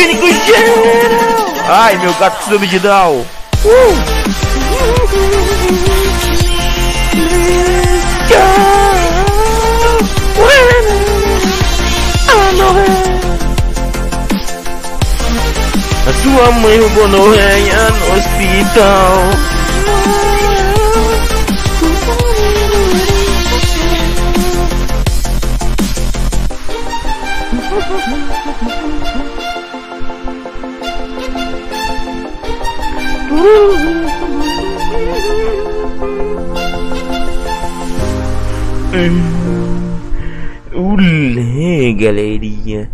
No clínico geral. Ai, meu gato precisa de down. Uh. A sua mãe roubou Noronha no hospital. Olê, galerinha.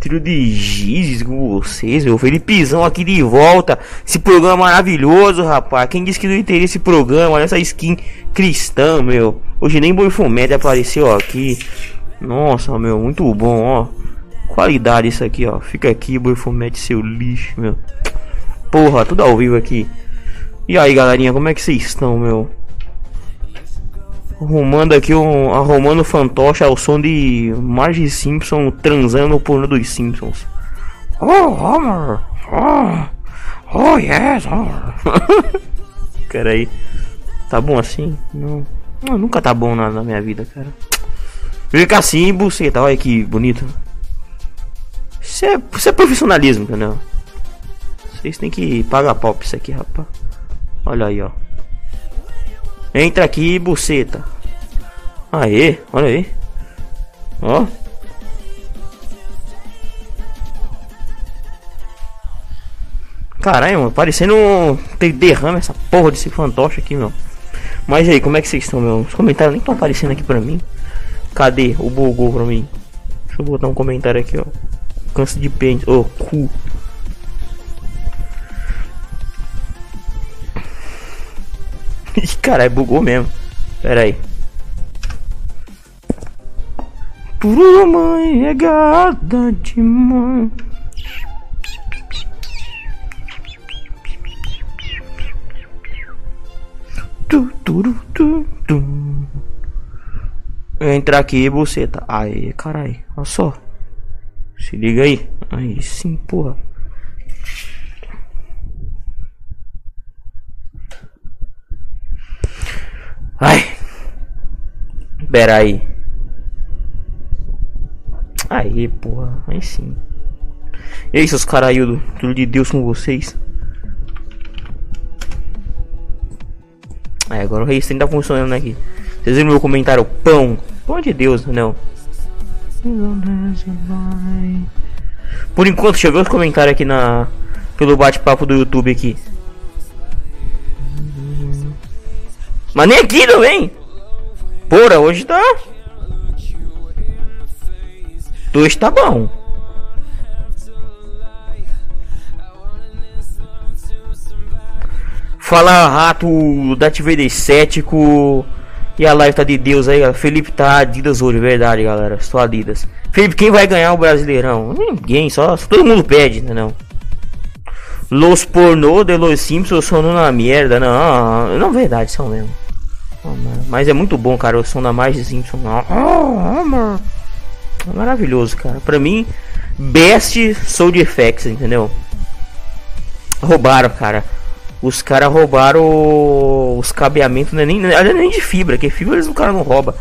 Tiro de gizes com vocês, meu. Felipezão aqui de volta. Esse programa maravilhoso, rapaz. Quem disse que não teria esse programa? Olha essa skin cristã, meu. Hoje nem Boifomed apareceu aqui. Nossa, meu. Muito bom, ó. Qualidade isso aqui, ó. Fica aqui, Boifomed, seu lixo, meu. Porra, tudo ao vivo aqui. E aí, galerinha, como é que vocês estão, meu? Arrumando aqui um. Arrumando fantoche ao som de Marge Simpson transando o porno dos Simpsons. Oh, Homer! Oh, oh yes, Homer! aí. Tá bom assim? Não. não nunca tá bom na, na minha vida, cara. Fica assim, buceta. Olha que bonito. Isso é, isso é profissionalismo, entendeu? Vocês têm que pagar pau pra isso aqui, rapaz. Olha aí, ó. Entra aqui, buceta. Aê, olha aí. Ó. Caralho, mano, parecendo tem derrame essa porra desse fantoche aqui, meu. Mas aí, como é que vocês estão, meu? Os comentários nem estão aparecendo aqui pra mim. Cadê o bugou pra mim? Deixa eu botar um comentário aqui, ó. Canso de pente. Ô, oh, cu. Ih, caralho, bugou mesmo. Pera aí. Tua mãe é gata demais. Tu, tu, tu, tu. Entra aqui, buceta. Aí, caralho. Olha só. Se liga aí. Aí sim, porra. Ai. Pera aí. Aí, porra. Aí sim. E aí, seus caralho, tudo de Deus com vocês. Agora o Racing tá funcionando aqui. Vocês viram meu comentário? Pão. Pão de Deus, não. Por enquanto, deixa eu ver os comentários aqui na. Pelo bate-papo do YouTube aqui. Mas nem aqui também. Porra, hoje tá. Dois tá bom. Fala rato da TVD cético. E a live tá de Deus aí, galera. Felipe tá Adidas hoje, verdade, galera. Estou Adidas. Felipe, quem vai ganhar o Brasileirão? Ninguém, só todo mundo pede, né? Não. Los pornô de Los Simpsons são na merda. Não, não, verdade, são mesmo. Mas é muito bom, cara. O som da mais de Simpson. É maravilhoso, cara. Pra mim, best Soul Effects, entendeu? Roubaram, cara. Os caras roubaram os cabeamentos, não é nem, nem de fibra, que fibra eles o cara não rouba.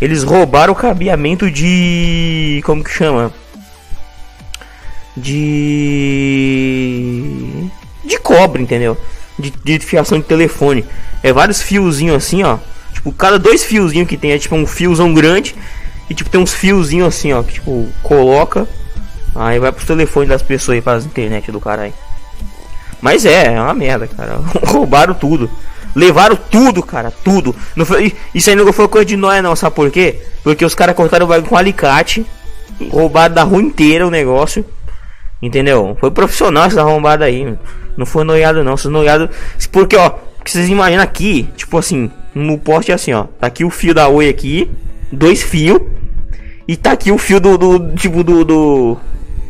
Eles roubaram o cabeamento de. Como que chama? De. De cobre, entendeu? De, de fiação de telefone. É vários fiozinhos assim, ó. Tipo, cada dois fiozinhos que tem é tipo um fiozão grande e tipo tem uns fiozinhos assim, ó, que tipo coloca, aí vai pro telefone das pessoas para as internet do cara aí. Mas é, é uma merda, cara. Roubaram tudo. Levaram tudo, cara, tudo. Não foi, isso aí não foi coisa de nóia não, sabe por quê? Porque os caras cortaram o bagulho com alicate, roubaram da rua inteira o negócio. Entendeu? Foi profissional essa arrombada aí. Não foi noiado não, vocês noiado. Porque ó, que vocês imaginam aqui, tipo assim, no poste é assim, ó. Tá aqui o fio da Oi aqui, dois fios. E tá aqui o fio do, do tipo do, do,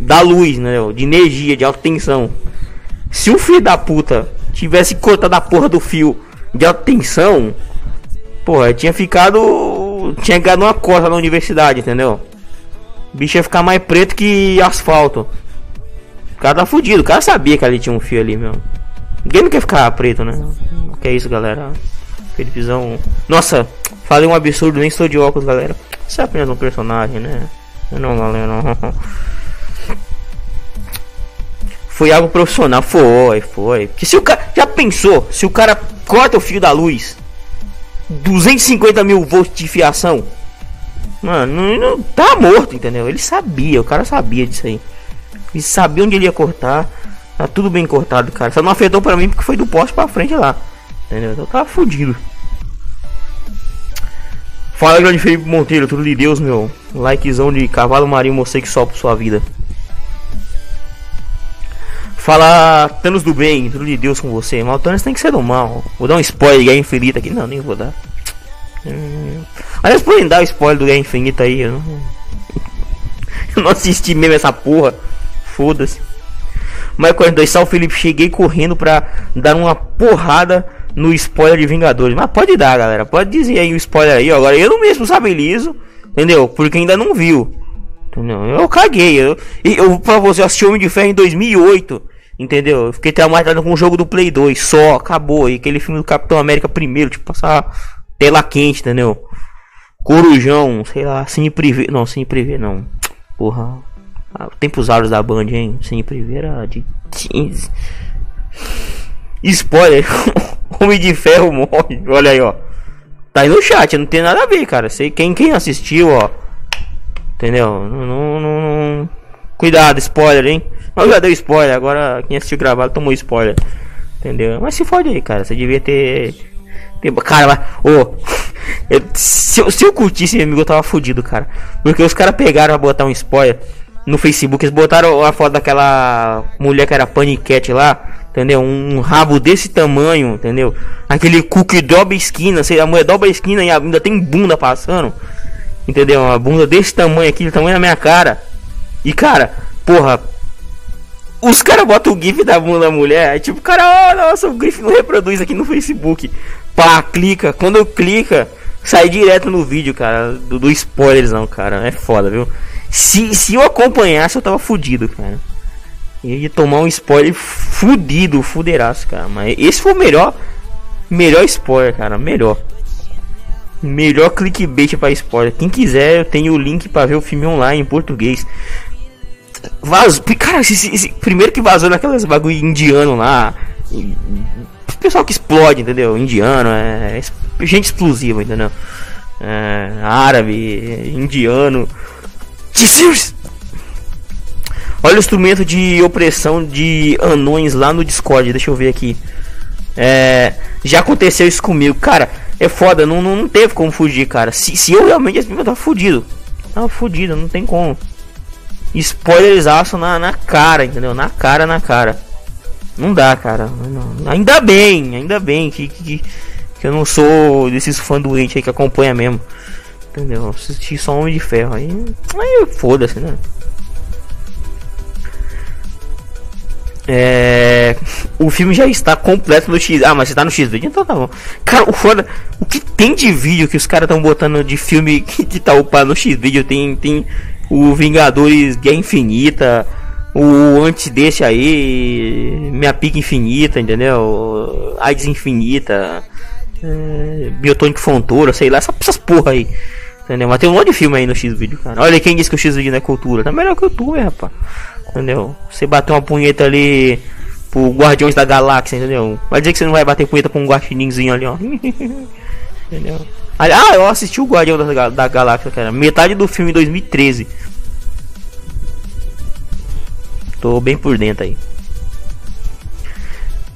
da luz, né? De energia, de alta tensão. Se o filho da puta tivesse cortado a porra do fio de alta tensão, porra, tinha ficado. Tinha ganhado uma costa na universidade, entendeu? O bicho ia ficar mais preto que asfalto. Cara tá fudido. O cara sabia que ali tinha um fio ali mesmo. Ninguém não quer ficar preto, né? Que é isso, galera. Felipezão. Nossa, falei um absurdo, nem estou de óculos, galera. Isso é apenas um personagem, né? Não, galera. Não. Foi algo profissional. Foi, foi. Porque se o cara. Já pensou? Se o cara corta o fio da luz. 250 mil volts de fiação. Mano, não, não, tá morto, entendeu? Ele sabia, o cara sabia disso aí. Ele sabia onde ele ia cortar. Tá tudo bem cortado, cara. Só não afetou pra mim porque foi do poste pra frente lá. Entendeu? Então tava fudido. Fala grande Felipe Monteiro, tudo de Deus, meu. Likezão de cavalo marinho homossexual por sua vida. Fala Thanos do bem, tudo de Deus com você. Mas o Thanos tem que ser do mal. Vou dar um spoiler Guerra Infinita aqui. Não, nem vou dar. Hum. Aliás, podem dar o spoiler do Guerra Infinita aí. Eu não, eu não assisti mesmo essa porra. Foda-se. Mas 42 sal Felipe, cheguei correndo pra dar uma porrada no spoiler de Vingadores. Mas pode dar, galera. Pode dizer aí o spoiler aí. Agora eu mesmo liso, Entendeu? Porque ainda não viu. Entendeu? Eu caguei. Eu, eu pra você assistir Homem de Ferro em 2008. Entendeu? Eu fiquei traumatizado com o jogo do Play 2. Só, acabou. E aquele filme do Capitão América primeiro, tipo, passar tela quente, entendeu? Corujão, sei lá, sem prever. Não, sem prever não. Porra. Ah, tempos áureos da Band, hein? Sem prever era de 15. Spoiler. Homem de Ferro morre. Olha aí, ó. Tá aí no chat, não tem nada a ver, cara. Sei quem, quem assistiu, ó. Entendeu? Não, não, não, Cuidado, spoiler, hein? Mas já deu spoiler, agora quem assistiu gravado tomou spoiler. Entendeu? Mas se fode aí, cara. Você devia ter. ter... Cara, mas. Ô. se, eu, se eu curtisse amigo, eu tava fudido, cara. Porque os caras pegaram a botar um spoiler no Facebook. Eles botaram a foto daquela mulher que era paniquete lá. Entendeu? Um, rabo desse tamanho, entendeu? Aquele cu que dobra esquina. Sei, a mulher dobra esquina e ainda tem bunda passando. Entendeu? Uma bunda desse tamanho aqui, do tamanho da minha cara. E cara, porra. Os caras botam o GIF da bunda da mulher. Aí tipo, cara, oh, nossa, o GIF não reproduz aqui no Facebook. Pá, clica. Quando clica, sai direto no vídeo, cara. Do, do spoilers não, cara. É foda, viu? Se, se eu acompanhasse, eu tava fudido, cara. Ia tomar um spoiler fudido, fuderaço, cara. Mas esse foi o melhor. Melhor spoiler, cara. Melhor. Melhor clickbait para spoiler. Quem quiser, eu tenho o link para ver o filme online em português. Vazou. Cara, esse, esse, primeiro que vazou naquelas bagulho indiano lá. Pessoal que explode, entendeu? Indiano, é, é gente explosiva, entendeu? É, árabe, indiano. Olha o instrumento de opressão de anões lá no Discord. Deixa eu ver aqui. É, já aconteceu isso comigo, cara. É foda, não, não, não teve como fugir, cara. Se, se eu realmente eu tava fudido. Tava fudido, não tem como. Spoilerizaço na, na cara, entendeu? Na cara, na cara. Não dá, cara. Não, ainda bem, ainda bem que, que, que eu não sou desses fã doente aí que acompanha mesmo. Entendeu? Assisti só Homem de Ferro. Aí, aí foda-se, né? É... O filme já está completo no X. Ah, mas você tá no X vídeo, então tá bom. Cara, o foda. O que tem de vídeo que os caras estão botando de filme que, que tá upado no X vídeo? Tem, tem o Vingadores Guerra Infinita. O antes desse aí. Minha pica infinita, entendeu? AIDS infinita. É, Biotônico Fontoura, sei lá, essas porra aí. Entendeu? Mas tem um monte de filme aí no X vídeo, cara. Olha quem disse que o X vídeo não é cultura. Tá melhor que o YouTube, rapaz. Entendeu? Você bater uma punheta ali pro Guardiões da Galáxia, entendeu? Vai dizer que você não vai bater punheta com um guaxininzinho ali, ó. entendeu? Ah, eu assisti o Guardião da, da Galáxia, cara. Metade do filme em 2013. Tô bem por dentro aí.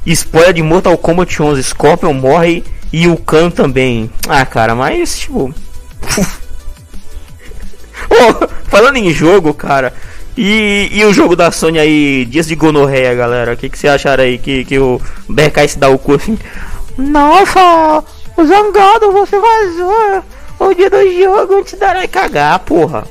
Spoiler de Mortal Kombat 11. Scorpion morre e o Khan também. Ah, cara, mas tipo. Oh, falando em jogo, cara. E, e o jogo da Sony aí, Dias de Gonorreia, galera? O que, que você acharam aí? Que, que o BK se dá o cu assim? Nossa, o zangado, você vazou o dia do jogo antes da cagar, porra.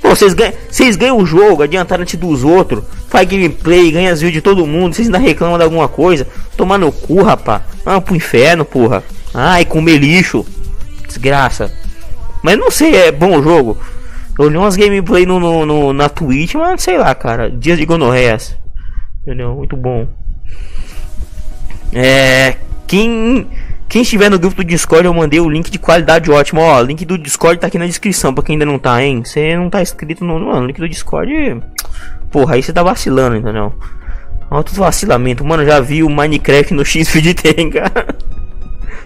Pô, vocês ganham, vocês ganham o jogo, adiantaram antes dos outros, faz gameplay, ganha as views de todo mundo, vocês ainda reclamam de alguma coisa. Tomar no cu, rapá. Ah, pro inferno, porra. Ai, comer lixo. Desgraça. Mas não sei, é bom o jogo. Eu olhei umas gameplay no, no, no, na Twitch, mas sei lá, cara. Dias de gonorreias. Entendeu? Muito bom. É. Quem. Quem estiver no grupo do Discord, eu mandei o link de qualidade ótima. Ó, link do Discord tá aqui na descrição pra quem ainda não tá, hein? Você não tá inscrito no. Mano, link do Discord. Porra, aí você tá vacilando, entendeu? Alto vacilamento. Mano, já vi o Minecraft no X-Feed tem, cara.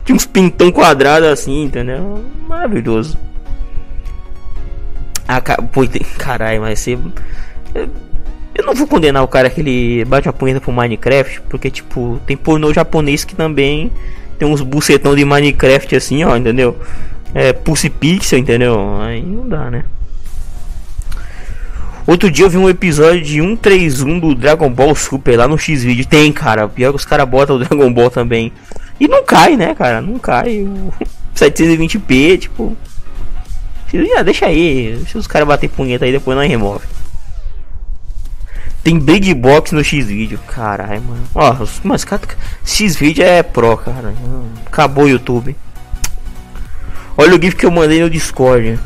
Tinha uns pintão quadrado assim, entendeu? Maravilhoso. Ah, pô, caralho, mas você. Eu não vou condenar o cara que ele bate a punheta pro Minecraft, porque, tipo, tem pornô japonês que também tem uns bucetão de Minecraft assim, ó, entendeu? É, Pulse Pixel, entendeu? Aí não dá, né? Outro dia eu vi um episódio de 131 do Dragon Ball Super lá no X-Video. Tem, cara. Pior que os caras botam o Dragon Ball também. E não cai, né, cara? Não cai. 720p, tipo. Deixa aí. Se os caras bater punheta aí, depois não remove. Tem Big Box no X-Video. Caralho, mano. Ó, mas X-Video é pro, cara. Acabou o YouTube. Olha o GIF que eu mandei no Discord.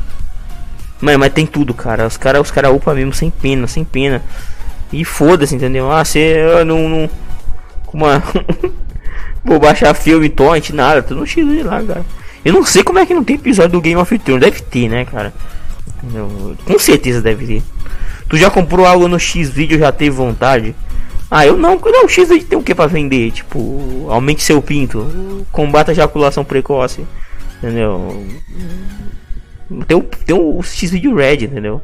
Mano, mas tem tudo, cara. Os caras os cara upam mesmo sem pena, sem pena. E foda-se, entendeu? Ah, você não. não como uma... Vou baixar filme, torrent, nada. Tudo no X lá, cara. Eu não sei como é que não tem episódio do Game of Thrones. Deve ter, né, cara? Entendeu? Com certeza deve ter. Tu já comprou algo no X vídeo já teve vontade? Ah, eu não. Não, o X tem o que para vender? Tipo, aumente seu pinto. Combata a ejaculação precoce. Entendeu? Tem o, tem o X vídeo Red, entendeu?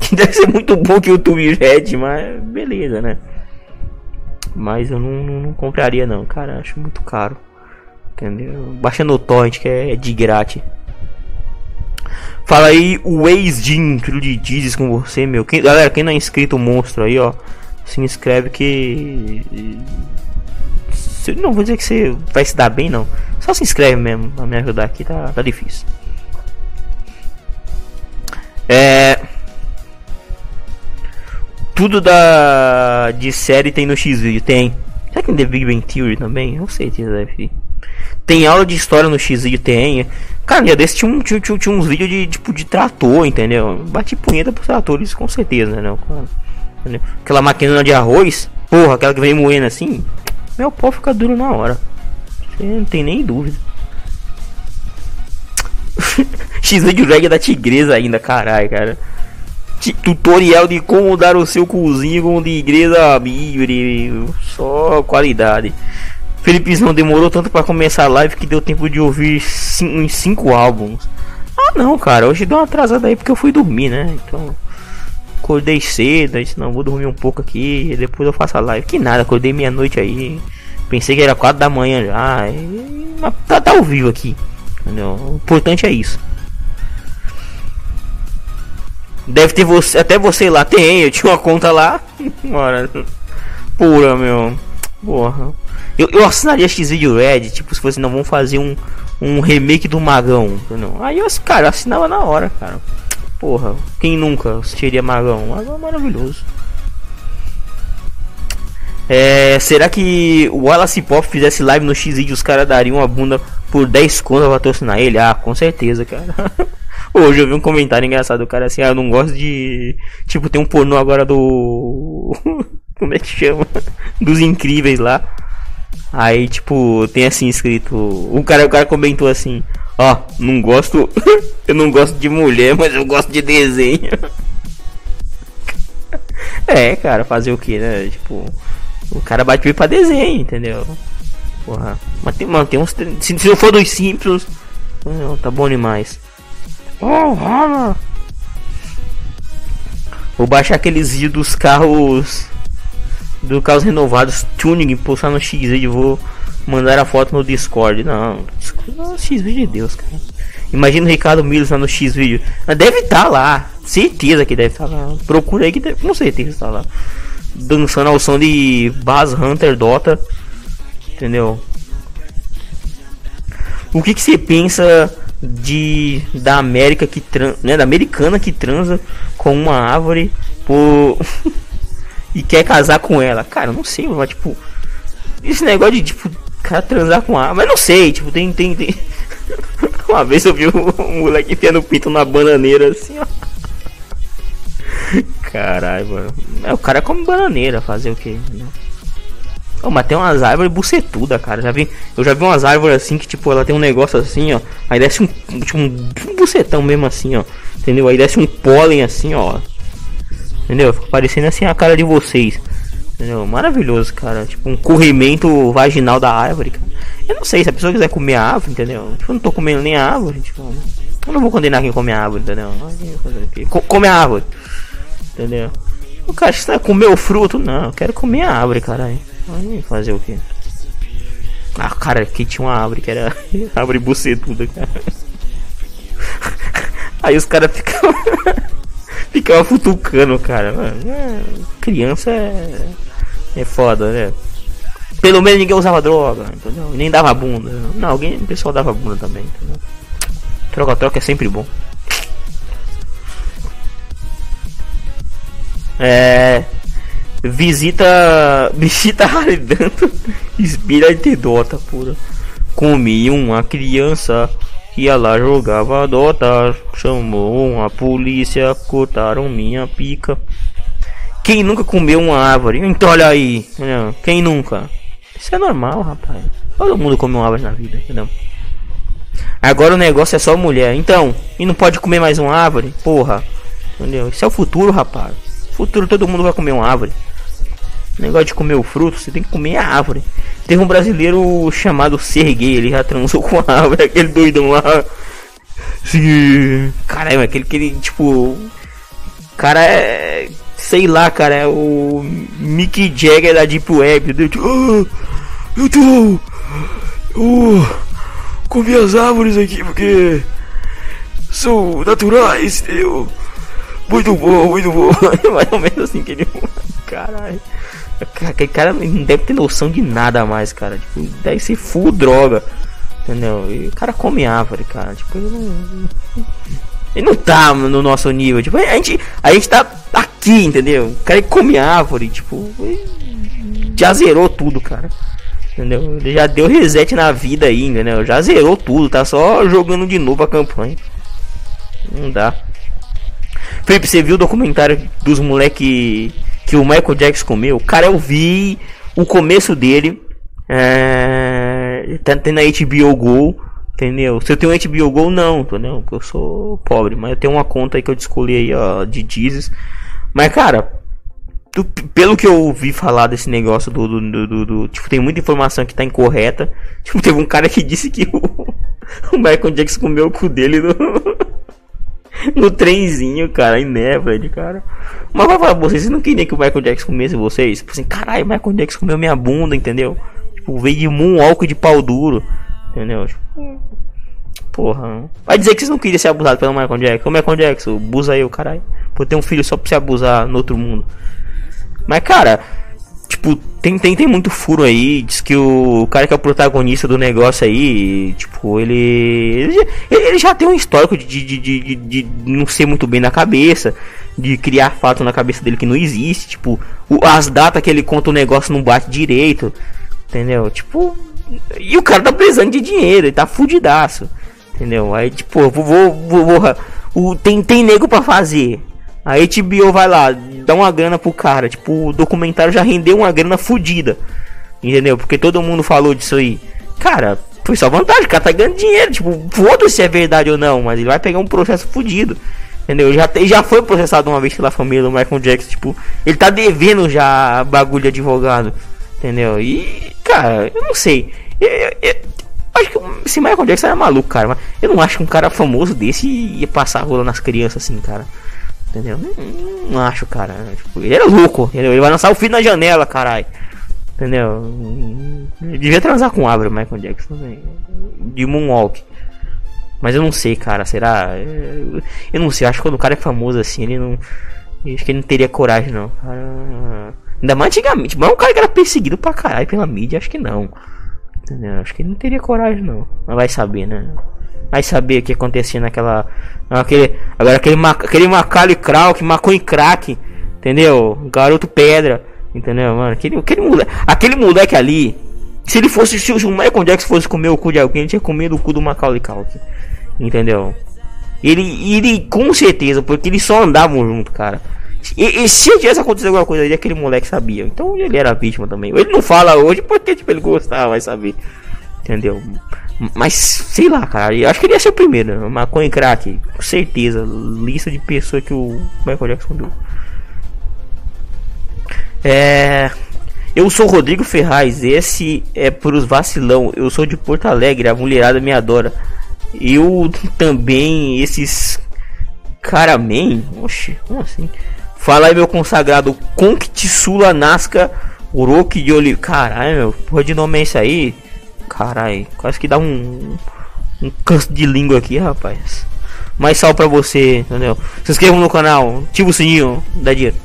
Que deve ser muito bom que o YouTube Red, mas beleza, né? Mas eu não, não, não, compraria não, cara. Acho muito caro. Entendeu? Baixa no torrent que é de grátis. Fala aí o ex-Jim, filho de Jesus com você, meu. Quem, galera, quem não é inscrito, monstro aí, ó. Se inscreve que. Não vou dizer que você vai se dar bem, não. Só se inscreve mesmo pra me ajudar aqui, tá, tá difícil. É. Tudo da de série tem no X-Video, tem. Será que tem The Big Bang Theory também? Não sei se deve. Tem aula de história no X-Video, tem. Cara, dia desse tinha, um, tinha, tinha, tinha uns vídeos de tipo de trator, entendeu? Bati punheta pros tratores com certeza, né? Entendeu? Aquela máquina de arroz, porra, aquela que vem moendo assim, meu pau fica duro na hora. Você não tem nem dúvida. X-Video Drag da tigresa ainda, caralho, cara tutorial de como dar o seu cozinho com de igreja livre, só qualidade. Felipe não demorou tanto para começar a live que deu tempo de ouvir uns 5 álbuns. Ah não, cara, hoje deu uma atrasada aí porque eu fui dormir, né? Então acordei cedo, disse não, vou dormir um pouco aqui depois eu faço a live. Que nada, acordei meia-noite aí. Pensei que era 4 da manhã já. E... Tá, tá ao vivo aqui. Entendeu? O importante é isso. Deve ter você, até você lá. Tem, eu tinha uma conta lá. Mano, pura, meu. Porra. Eu, eu assinaria X-Video Red, tipo, se fosse não vão fazer um, um remake do Magão, entendeu? Aí os cara assinava na hora, cara. Porra, quem nunca assistiria Magão? Magão é maravilhoso. É, será que o Wallace Pop fizesse live no X os caras dariam a bunda por 10 contas pra patrocinar ele? Ah, com certeza, cara. Hoje eu vi um comentário engraçado do cara assim, ah, eu não gosto de. Tipo, tem um pornô agora do. Como é que chama? Dos incríveis lá. Aí, tipo, tem assim escrito. O cara, o cara comentou assim, ó, não gosto. eu não gosto de mulher, mas eu gosto de desenho. é, cara, fazer o que, né? Tipo, o cara bate pra desenho, entendeu? Porra. Mas tem, mano, tem uns. Se, se não for dos simples, não, tá bom demais. Vou baixar aqueles vídeos dos carros. Do carros renovados, tuning, postar no X e vou mandar a foto no Discord. Não, não X vídeo de Deus, cara. Imagina o Ricardo Milos lá no X vídeo. Deve estar tá lá. Certeza que deve estar tá lá. Procura aí que deve. Com certeza está lá. Dançando ao som de Bass Hunter Dota. Entendeu? O que, que você pensa de da América que trans, né, da americana que transa com uma árvore por e quer casar com ela. Cara, não sei, mas tipo esse negócio de tipo cara transar com a mas não sei, tipo tem tem, tem... uma vez eu vi um, moleque enfiando o pinto na bananeira assim, ó. Caralho, mano. É, o cara come bananeira, fazer o quê? Oh, mas tem umas árvores bucetuda, cara. Já vi, eu já vi umas árvores assim que, tipo, ela tem um negócio assim, ó. Aí desce um, tipo, um bucetão mesmo assim, ó. Entendeu? Aí desce um pólen assim, ó. Entendeu? Fica parecendo assim a cara de vocês. Entendeu? Maravilhoso, cara. Tipo, um corrimento vaginal da árvore, cara. Eu não sei, se a pessoa quiser comer a árvore, entendeu? Tipo, eu não tô comendo nem a árvore, tipo. Eu não vou condenar quem come a árvore, entendeu? Come a árvore. Entendeu? O cara está comer o fruto? Não, eu quero comer a árvore, caralho. Fazer o quê? Ah, cara, aqui tinha uma árvore que era árvore bucetuda, cara. Aí os caras ficavam. ficavam futucando, cara. Mano, é, criança é. É foda, né? Pelo menos ninguém usava droga, entendeu? Nem dava bunda. Não, alguém, o pessoal dava bunda também? Troca-troca é sempre bom. É. Visita. Visita Haridanto. Inspira antedota pura. Comi uma criança ia lá jogava Dota. Chamou a polícia, cortaram minha pica. Quem nunca comeu uma árvore? Então olha aí? Quem nunca? Isso é normal, rapaz. Todo mundo come uma árvore na vida, entendeu? Agora o negócio é só mulher. Então, e não pode comer mais uma árvore? Porra. Entendeu? Isso é o futuro, rapaz. Futuro todo mundo vai comer uma árvore. Negócio de comer o fruto, você tem que comer a árvore. Teve um brasileiro chamado Serguei, ele já transou com a árvore, aquele doidão lá. Sim. Caralho, aquele que ele, tipo. Cara é. Sei lá, cara, é o Mickey Jagger da Deep Web. Eu, tipo, oh, eu tô. Oh, comi as árvores aqui porque são naturais, eu. Muito bom, muito bom. Mais ou menos assim que ele. Caralho. Aquele cara não deve ter noção de nada mais, cara. Tipo, deve ser full droga. Entendeu? E o cara come árvore, cara. Tipo, ele não. Ele não tá no nosso nível. Tipo, a gente, a gente tá aqui, entendeu? O cara come árvore, tipo. Já zerou tudo, cara. Entendeu? Ele já deu reset na vida aí, entendeu? Já zerou tudo, tá só jogando de novo a campanha. Não dá. Felipe, você viu o documentário dos moleque que o Michael Jackson comeu? Cara, eu vi o começo dele. É, tá tendo a HBO Go, entendeu? Se eu tenho HBO Go, não, entendeu? Porque eu sou pobre, mas eu tenho uma conta aí que eu descobri aí, ó, de Jesus. Mas, cara, tu, pelo que eu ouvi falar desse negócio do, do, do, do, do, Tipo, tem muita informação que tá incorreta. Tipo, teve um cara que disse que o, o Michael Jackson comeu o cu dele no, no trenzinho, cara, em neve, cara. Mas vai falar, vocês não queriam que o Michael Jackson comesse vocês? Tipo assim, caralho, o Michael Jackson comeu minha bunda, entendeu? Tipo, veio de moonwalk de pau duro, entendeu? Tipo, porra. Vai dizer que vocês não queriam ser abusados pelo Michael Jackson. O Michael Jackson, abusa aí, caralho. Por ter um filho só pra se abusar no outro mundo. Mas, cara, tipo, tem, tem, tem muito furo aí. Diz que o cara que é o protagonista do negócio aí, tipo, ele. Ele, ele já tem um histórico de, de, de, de, de não ser muito bem na cabeça. De criar fato na cabeça dele que não existe. Tipo, o, as datas que ele conta o negócio não bate direito. Entendeu? Tipo. E o cara tá precisando de dinheiro, ele tá fudidaço. Entendeu? Aí, tipo, vou. vou, vou, vou o, tem, tem nego pra fazer. A HBO vai lá, dá uma grana pro cara. Tipo, o documentário já rendeu uma grana fodida. Entendeu? Porque todo mundo falou disso aí. Cara, foi só vantagem. O cara tá ganhando dinheiro. Tipo, foda-se se é verdade ou não. Mas ele vai pegar um processo fodido. Entendeu? Já, já foi processado uma vez pela família do Michael Jackson. Tipo, ele tá devendo já bagulho de advogado. Entendeu? E, cara, eu não sei. Eu, eu, eu, acho que esse Michael Jackson era maluco, cara. Mas eu não acho que um cara famoso desse ia passar rola nas crianças assim, cara. Entendeu? Não, não acho, cara. Tipo, ele era louco. Entendeu? Ele vai lançar o filho na janela, caralho. Entendeu? Ele devia transar com Abra, Michael Jackson. De Moonwalk. Mas eu não sei, cara. Será? Eu não sei. Acho que quando o cara é famoso assim, ele não. Acho que ele não teria coragem, não. Cara... Ainda mais antigamente. Mas é um cara que era perseguido pra caralho pela mídia. Acho que não. Entendeu? Acho que ele não teria coragem, não. Mas vai saber, né? Vai saber o que acontecia naquela. Aquele, agora aquele, aquele Macaulay Krauk, maconha crack, entendeu? Garoto pedra, entendeu, mano? Aquele, aquele, moleque, aquele moleque ali, se ele fosse, se o Michael Jackson fosse comer o cu de alguém, tinha comido o cu do Macaulay Krauk, entendeu? Ele, ele com certeza, porque eles só andavam junto, cara. E, e se tivesse acontecido alguma coisa ali, aquele moleque sabia. Então ele era vítima também. Ele não fala hoje porque tipo, ele gostava, vai saber. Entendeu? Mas sei lá, cara. Eu acho que ele ia ser o primeiro. Maconha e crack. Com certeza. Lista de pessoas que o Michael Jackson deu. É. Eu sou Rodrigo Ferraz, esse é pros vacilão. Eu sou de Porto Alegre, a mulherada me adora. Eu também, esses Caraman? Oxi, como assim? Fala aí, meu consagrado Conquitsula Nasca Orochi de Oliveira. Caralho, meu, porra de nome é esse aí? Caralho, quase que dá um, um canso de língua aqui, rapaz. Mais sal pra você, entendeu? Se inscreva no canal, ativa o sininho, dá dinheiro.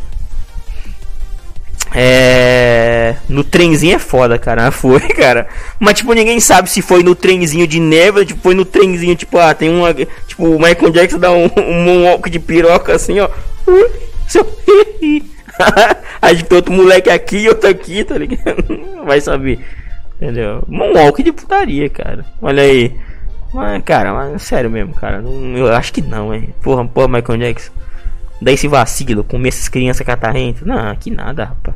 É. No trenzinho é foda, cara. Foi, cara. Mas, tipo, ninguém sabe se foi no trenzinho de neve, tipo, foi no trenzinho, tipo, ah, tem uma. Tipo, o Michael Jackson dá um, um moonwalk de piroca assim, ó. Seu. Aí, tipo, outro moleque aqui e outro aqui, tá ligado? Vai saber. Entendeu? Moonwalk de putaria, cara. Olha aí. Mas, cara, mas, sério mesmo, cara. Eu acho que não, hein. Porra, porra, Michael Jackson. Daí esse vacilo, comer essas crianças catarrentas. Não, que nada, rapaz.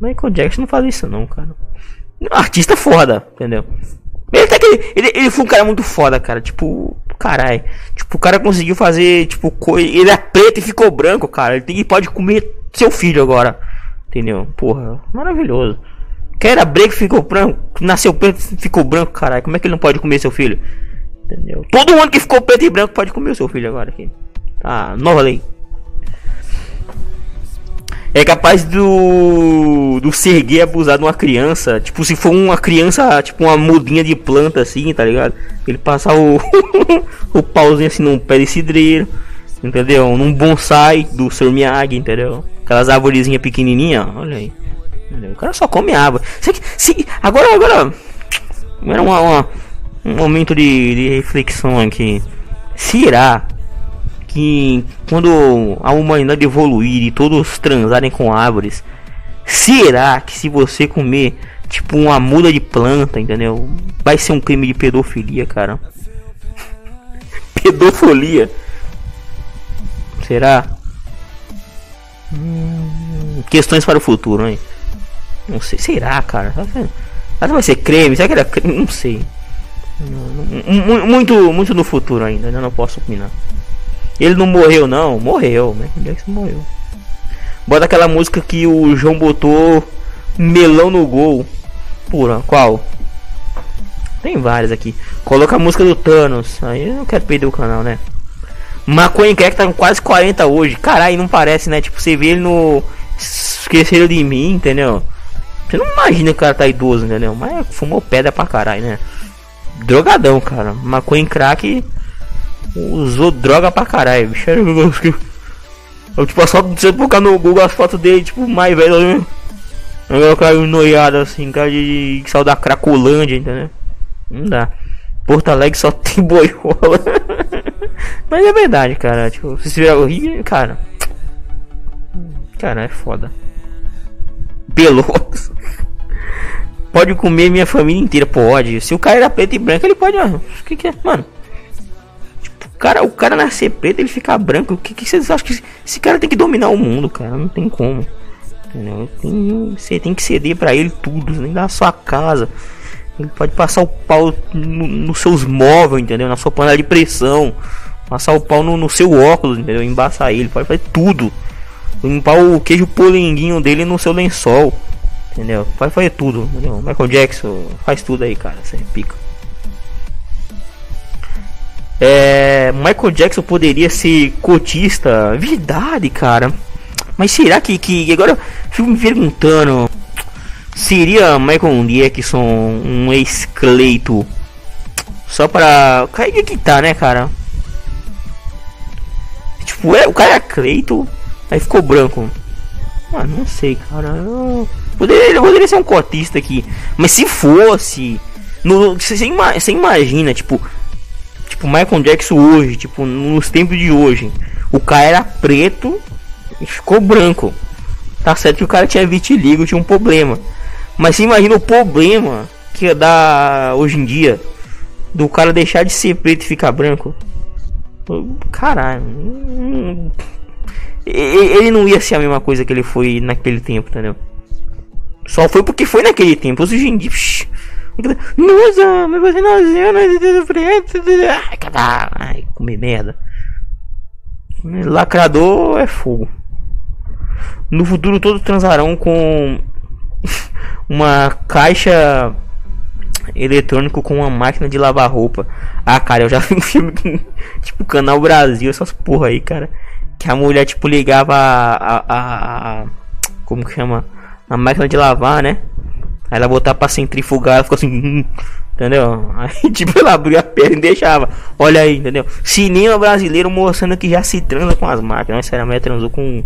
Michael Jackson não faz isso não, cara. Artista foda, entendeu? Ele, tá que, ele, ele foi um cara muito foda, cara. Tipo, caralho. Tipo, o cara conseguiu fazer, tipo, coisa. Ele é preto e ficou branco, cara. Ele, tem, ele pode comer seu filho agora. Entendeu? Porra, maravilhoso. Quem era branco ficou branco. Nasceu preto ficou branco, caralho. Como é que ele não pode comer seu filho? Entendeu? Todo mundo que ficou preto e branco pode comer seu filho agora aqui. Tá, nova lei. É capaz do. do ser gay abusar de uma criança. Tipo, se for uma criança, tipo uma mudinha de planta assim, tá ligado? Ele passar o. o pauzinho assim num pé de cidreiro. Entendeu? Num bonsai do Sr. Miyagi, entendeu? Aquelas arvorezinhas pequenininhas, olha aí. O cara só come árvore. Se, se, agora, agora. Era uma, uma, um momento de, de reflexão aqui. Será que quando a humanidade evoluir e todos transarem com árvores, será que se você comer tipo uma muda de planta, entendeu? Vai ser um crime de pedofilia, cara. pedofilia. Será? Hum, questões para o futuro, hein? Não sei, será, cara? Será vai ser creme? Será que era creme? Não sei. Muito, muito no futuro ainda, ainda não posso opinar. Ele não morreu, não. Morreu, né? Jackson morreu. Bota aquela música que o João botou melão no gol. Pura, qual? Tem várias aqui. Coloca a música do Thanos. Aí eu não quero perder o canal, né? Maconha que tá com quase 40 hoje. Caralho, não parece, né? Tipo, você vê ele no. Esqueceram de mim, entendeu? Você não imagina que o cara tá idoso, entendeu? Mas fumou pedra pra caralho, né? Drogadão, cara. Maconha crack usou droga pra caralho, bicho. Eu, tipo, só você colocar no Google as fotos dele, tipo, mais velho mesmo. Agora caiu noiado assim, cara de, de saiu da Cracolândia, entendeu? Não dá. Porto Alegre só tem boiola. Mas é verdade, cara. Tipo, se virar o Rio, cara. Cara, é foda. Peloso. Pode comer minha família inteira, pode. Se o cara era preto e branco, ele pode. O que, que é? Mano, cara, o cara nascer preto, ele ficar branco. O que, que vocês acham que esse cara tem que dominar o mundo, cara? Não tem como. Entendeu? Tem, você tem que ceder para ele tudo, nem da sua casa. Ele pode passar o pau nos no seus móveis, entendeu? Na sua panela de pressão. Passar o pau no, no, seu óculos, entendeu? Embaçar ele, pode fazer tudo. Limpar o queijo polenguinho dele no seu lençol. Entendeu? Pode fazer tudo, entendeu? Michael Jackson faz tudo aí, cara. Você pica. É, Michael Jackson poderia ser cotista. Verdade, cara. Mas será que, que agora fico me perguntando. Seria Michael Jackson um ex-cleito só para. Caiu que tá, né, cara? Tipo, é, o cara é Cleito, aí ficou branco. Ah, não sei, cara. Eu... Poderia, poderia ser um cotista aqui. Mas se fosse. No, você, você imagina, tipo, Tipo, Michael Jackson hoje, tipo, nos tempos de hoje. O cara era preto e ficou branco. Tá certo que o cara tinha vitiligo, tinha um problema. Mas você imagina o problema que dá hoje em dia do cara deixar de ser preto e ficar branco. Caralho. Ele não ia ser a mesma coisa que ele foi naquele tempo, entendeu? Só foi porque foi naquele tempo. Hoje em dia. Nossa, mas você frente. Ai, comer merda. Lacrador é fogo. No futuro todos transarão com uma caixa eletrônico com uma máquina de lavar roupa. Ah, cara, eu já vi um filme tipo Canal Brasil, essas porra aí, cara. Que a mulher tipo ligava a, a, a, a como que chama? A máquina de lavar, né? Aí ela botava pra centrifugar, ela ficou assim, hum, entendeu? Aí tipo ela abria a perna e deixava. Olha aí, entendeu? Cinema brasileiro mostrando que já se transa com as máquinas. A mulher transou com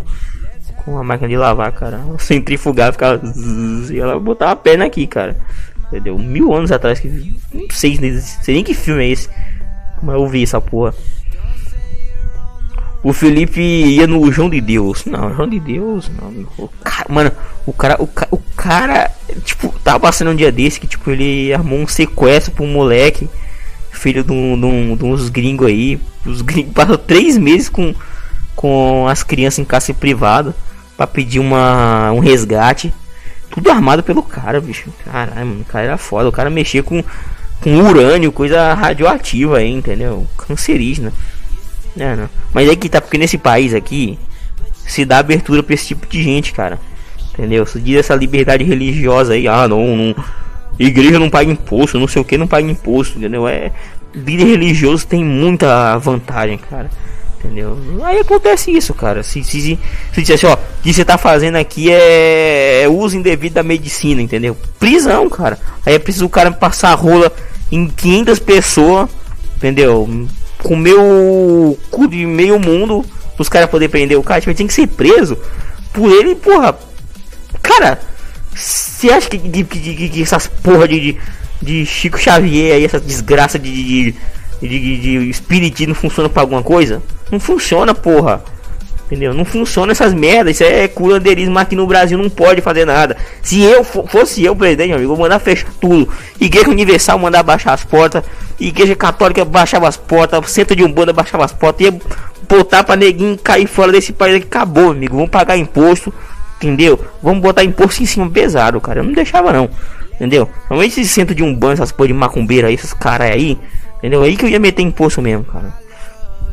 com a máquina de lavar, cara. Centrifugar, ficava. E ela botava a perna aqui, cara. Entendeu? Mil anos atrás que. Não sei, não sei nem que filme é esse. Mas eu vi essa porra. O Felipe ia no João de Deus. Não, João de Deus, não. O cara, mano, o cara, o, o cara, tipo, tava passando um dia desse que, tipo, ele armou um sequestro pro um moleque, filho de, um, de, uns gringos aí. Os gringos passam três meses com, com as crianças em casa privada para pedir uma, um resgate. Tudo armado pelo cara, bicho. Caralho, mano, o cara era foda. O cara mexia com, com urânio, coisa radioativa aí, entendeu? Cancerígena. É, não. Mas é que tá, porque nesse país aqui se dá abertura pra esse tipo de gente, cara. Entendeu? Se diz essa liberdade religiosa aí, ah, não, não. Igreja não paga imposto, não sei o que, não paga imposto, entendeu? É. Vida religiosa tem muita vantagem, cara. Entendeu? Aí acontece isso, cara. Se, se, se, se ó, o que você tá fazendo aqui é, é uso indevido da medicina, entendeu? Prisão, cara. Aí é preciso o cara passar rola em 500 pessoas, entendeu? Comer o cu de meio mundo os caras poderem prender o cara. Tipo, tem que ser preso por ele, porra. Cara, você acha que, que, que, que, essas porra de, de, de Chico Xavier aí, essa desgraça de, de de, de espiritismo funciona pra alguma coisa? Não funciona, porra. Entendeu? Não funciona essas merdas. Isso é curanderismo aqui no Brasil. Não pode fazer nada. Se eu fosse eu, presidente, amigo, eu mandar fechar tudo. Igreja Universal mandar baixar as portas. Igreja Católica baixava as portas. Centro de Umbanda baixava as portas. Ia botar pra neguinho cair fora desse país aqui. Acabou, amigo. Vamos pagar imposto. Entendeu? Vamos botar imposto em cima pesado, cara. Eu não deixava, não. Entendeu? Normalmente esse centro de Umbanda, essas porra de macumbeira aí, esses caras aí. Entendeu? Aí que eu ia meter imposto mesmo, cara.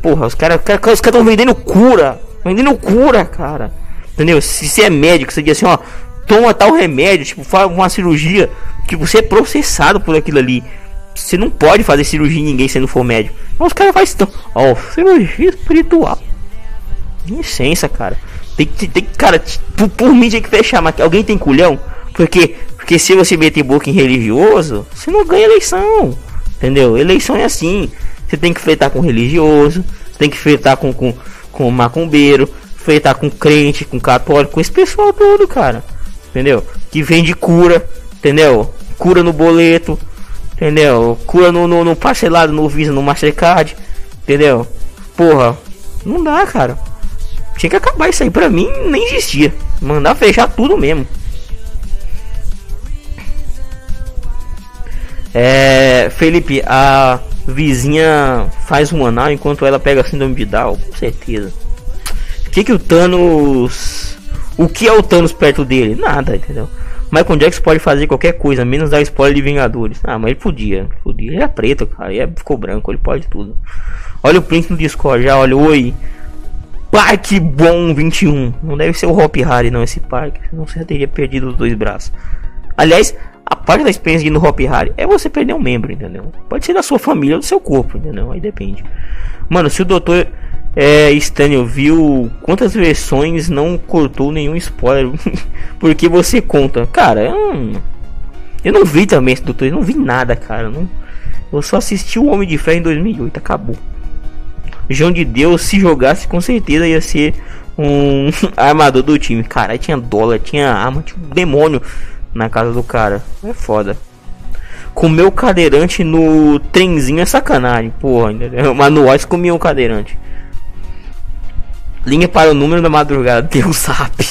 Porra, os caras cara, os cara vendendo cura. Vendendo cura, cara. Entendeu? Se você é médico, você diz assim, ó, toma tal remédio, tipo, faz uma cirurgia, que você é processado por aquilo ali. Você não pode fazer cirurgia em ninguém se não for médico. Mas os caras fazem tão. Ó, cirurgia espiritual. Licença, cara. Tem que, tem cara, por, por mim tinha que fechar, mas alguém tem culhão? Porque, porque se você meter boca em religioso, você não ganha eleição. Entendeu? Eleição é assim. Você tem que feitar com religioso, tem que feitar com, com, com macumbeiro, feitar com crente, com católico, com esse pessoal todo, cara. Entendeu? Que vende cura, entendeu? Cura no boleto, entendeu? Cura no, no, no parcelado, no Visa, no Mastercard, entendeu? Porra, não dá, cara. Tinha que acabar isso aí, pra mim nem existia. Mandar fechar tudo mesmo. É, Felipe, a vizinha faz um anal enquanto ela pega a síndrome de Down, com certeza. O que que o Thanos, o que é o Thanos perto dele? Nada, entendeu? Michael Jackson pode fazer qualquer coisa, menos dar spoiler de Vingadores. Ah, mas ele podia, podia. Ele é preto, cara, ele ficou branco, ele pode tudo. Olha o print no Discord, já olha, oi. Parque Bom 21. Não deve ser o Hop Harry, não, esse parque. Não você teria perdido os dois braços. Aliás, a parte da experiência de ir no Hop Harry é você perder um membro, entendeu? Pode ser da sua família ou do seu corpo, entendeu? Aí depende. Mano, se o doutor é, Stanley viu quantas versões não cortou nenhum spoiler, porque você conta. Cara, eu não, eu não vi também esse doutor, eu não vi nada, cara. Não, eu só assisti o Homem de Ferro em 2008, acabou. João de Deus, se jogasse, com certeza ia ser um armador do time. Cara, tinha dólar, tinha arma, tinha um demônio na casa do cara. É foda. Comer o cadeirante no trenzinho é sacanagem, porra. Entendeu? Mas no Oz comia o cadeirante. Linha para o número da madrugada. Deus zap.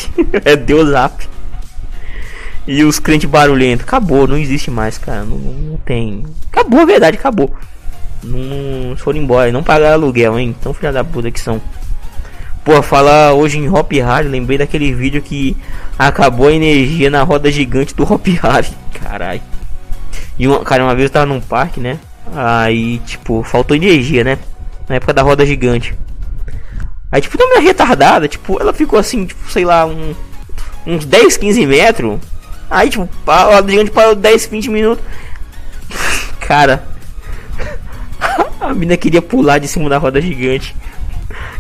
é Deus zap. E os crentes barulhentos. Acabou, não existe mais, cara. Não, não tem. Acabou a verdade, acabou. Não foram embora. Não pagaram aluguel, hein? Então, filha da puta que são. Pô, falar hoje em Hop Hard, lembrei daquele vídeo que acabou a energia na roda gigante do Hop Hard. Caralho. E uma, cara, uma vez eu tava num parque, né? Aí, tipo, faltou energia, né? Na época da roda gigante. Aí, tipo, deu uma retardada, tipo, ela ficou assim, tipo, sei lá, um, uns 10, 15 metros. Aí, tipo, a roda gigante parou 10, 20 minutos. Cara, a mina queria pular de cima da roda gigante.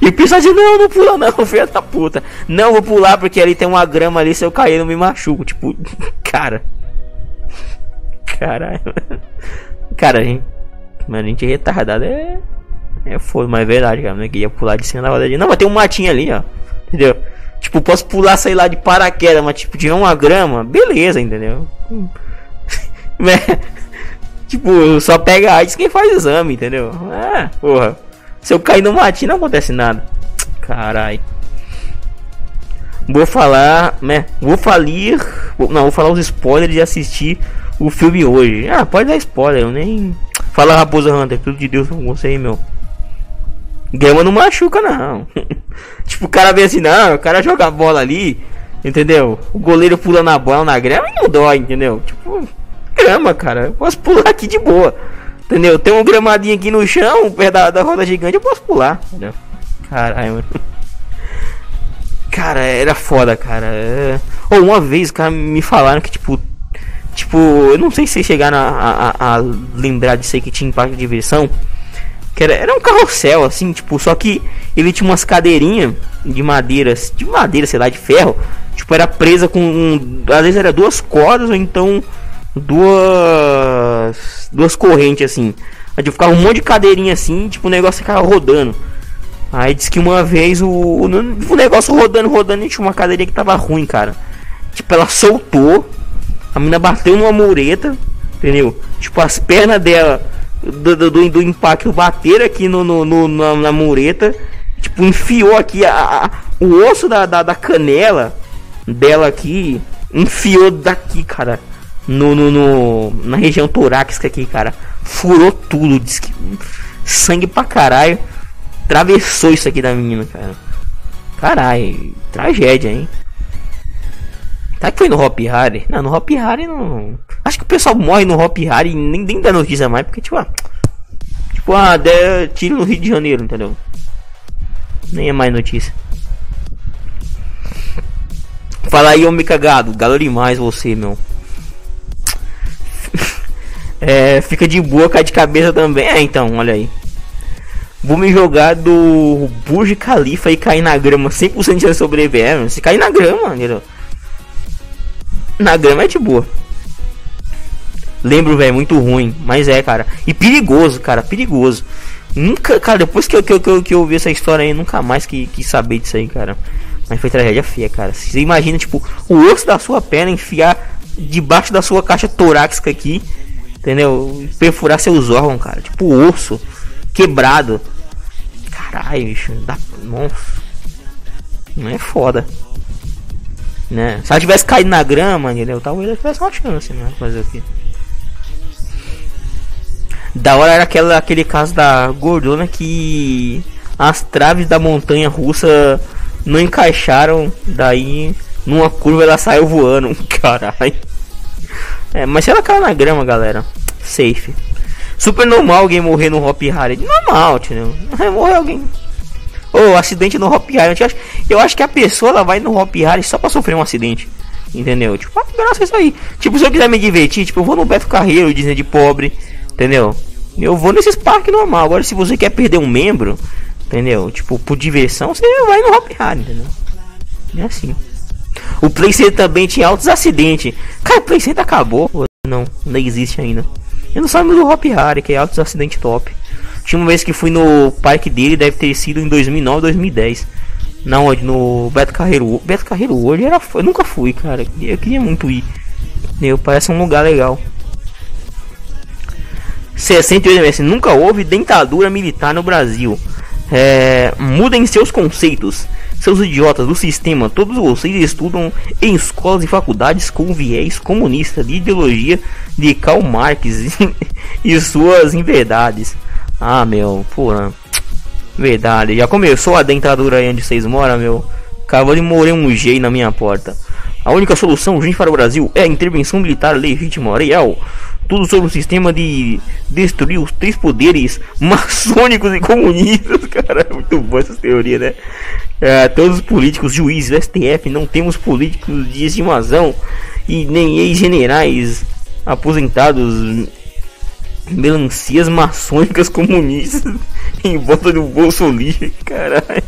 E o pessoal dizia, não, não pula não, filha da puta. Não vou pular porque ali tem uma grama ali, se eu cair não me machuco. Tipo, cara. Caralho. Cara, a gente. Mano, a gente é retardado. É. É foda, mas é verdade, cara. Não queria pular de cima da roda de. Não, mas tem um matinho ali, ó. Entendeu? Tipo, posso pular, sei lá, de paraquedas, mas tipo, tiver uma grama, beleza, entendeu? tipo, só pega AIDS quem faz exame, entendeu? É, porra. Se eu cair no matinho não acontece nada. Carai. Vou falar, né? Vou falir. Não, vou falar os spoilers de assistir o filme hoje. Ah, pode dar spoiler, eu nem. Fala Raposa Hunter, tudo de Deus com você aí, meu. Grama não machuca, não. tipo, o cara vê assim, não, o cara joga a bola ali, entendeu? O goleiro pula na bola na grama e não dói, entendeu? Tipo, grama, cara. Eu posso pular aqui de boa. Entendeu? Tem um gramadinho aqui no chão, perto da, da roda gigante, eu posso pular. Entendeu? Caralho, mano. Cara, era foda, cara. Ou é... uma vez, cara, me falaram que, tipo, tipo, eu não sei se chegaram a, a, a lembrar disso aí que tinha em parque de diversão. Que era, era um carrossel, assim, tipo, só que ele tinha umas cadeirinhas de madeira, de madeira, sei lá, de ferro. Tipo, era presa com. Às vezes era duas cordas ou então duas duas correntes assim. Aí ficava um monte de cadeirinha assim, tipo o negócio ficava rodando. Aí disse que uma vez o, o, negócio rodando, rodando, e tinha uma cadeirinha que tava ruim, cara. Tipo, ela soltou, a mina bateu numa mureta, entendeu? Tipo, as pernas dela do, do, do impacto bateram aqui no, no, no na, na, mureta, tipo, enfiou aqui a, a, o osso da, da, da canela dela aqui, enfiou daqui, cara no, no, no, na região torácica aqui, cara. Furou tudo. Diz que sangue pra caralho. Atravessou isso aqui da menina, cara. Caralho, tragédia, hein? Tá que foi no Hop Harry? Não, no Hop Harry não. Acho que o pessoal morre no Hop Harry e nem, nem dá notícia mais, porque tipo, ah, tipo, ah, tiro no Rio de Janeiro, entendeu? Nem é mais notícia. Fala aí, homem cagado. Galo demais você, meu. É, fica de boa, cai de cabeça também. É, então, olha aí. Vou me jogar do Burj Khalifa e cair na grama 100% de sobreviver. Se cair na grama, entendeu? Na grama é de boa. Lembro, velho, muito ruim. Mas é, cara. E perigoso, cara, perigoso. Nunca, cara, depois que eu, que eu, que eu, vi essa história aí, nunca mais que, que saber disso aí, cara. Mas foi tragédia feia, cara. Você imagina, tipo, o osso da sua perna enfiar debaixo da sua caixa torácica aqui Entendeu? Perfurar seus órgãos, cara. Tipo osso quebrado. Caralho, bicho. Dá... Nossa. Não é foda. Né? Se ela tivesse caído na grama, entendeu? Talvez ela tivesse uma chance, né? Fazer o quê? Da hora era aquela, aquele caso da gordona que as traves da montanha russa não encaixaram. Daí, numa curva, ela saiu voando. Caralho. É, mas se ela caiu na grama, galera, safe. Super normal alguém morrer no Hop Harry. Normal, entendeu? Morrer alguém. Ou oh, acidente no Hop Harry. Eu acho, eu acho que a pessoa ela vai no Hop Harry só pra sofrer um acidente. Entendeu? Tipo, ah, graça isso aí. Tipo, se eu quiser me divertir, tipo, eu vou no Beto Carreiro, Disney de pobre. Entendeu? Eu vou nesses parques normal. Agora, se você quer perder um membro, entendeu? Tipo, por diversão, você vai no Hop Harry, entendeu? É assim. O Play Center também tinha altos acidentes. Cara, o Play Center acabou. Não, não existe ainda. Eu não sabia do Hop Harry, que é altos acidentes top. Tinha uma vez que fui no parque dele, deve ter sido em 2009, 2010. Na onde? No Beto Carreiro. Beto Carreiro hoje era. Eu nunca fui, cara. Eu queria muito ir. Meu, parece um lugar legal. 68 ms. Nunca houve dentadura militar no Brasil. É, mudem seus conceitos. Seus idiotas do sistema, todos vocês estudam em escolas e faculdades com viés comunista de ideologia de Karl Marx e, suas inverdades. Ah, meu, porra. Verdade, já começou a dentadura aí onde vocês moram, meu. Acabou de morrer um G na minha porta. A única solução urgente para o Brasil é a intervenção militar legítima real. Tudo sobre o sistema de destruir os três poderes maçônicos e comunistas. Cara, é muito boa essa teoria, né? É, todos os políticos, juízes, STF, não temos políticos de estimação e nem ex-generais aposentados melancias maçônicas comunistas em volta do bolso livre, caralho.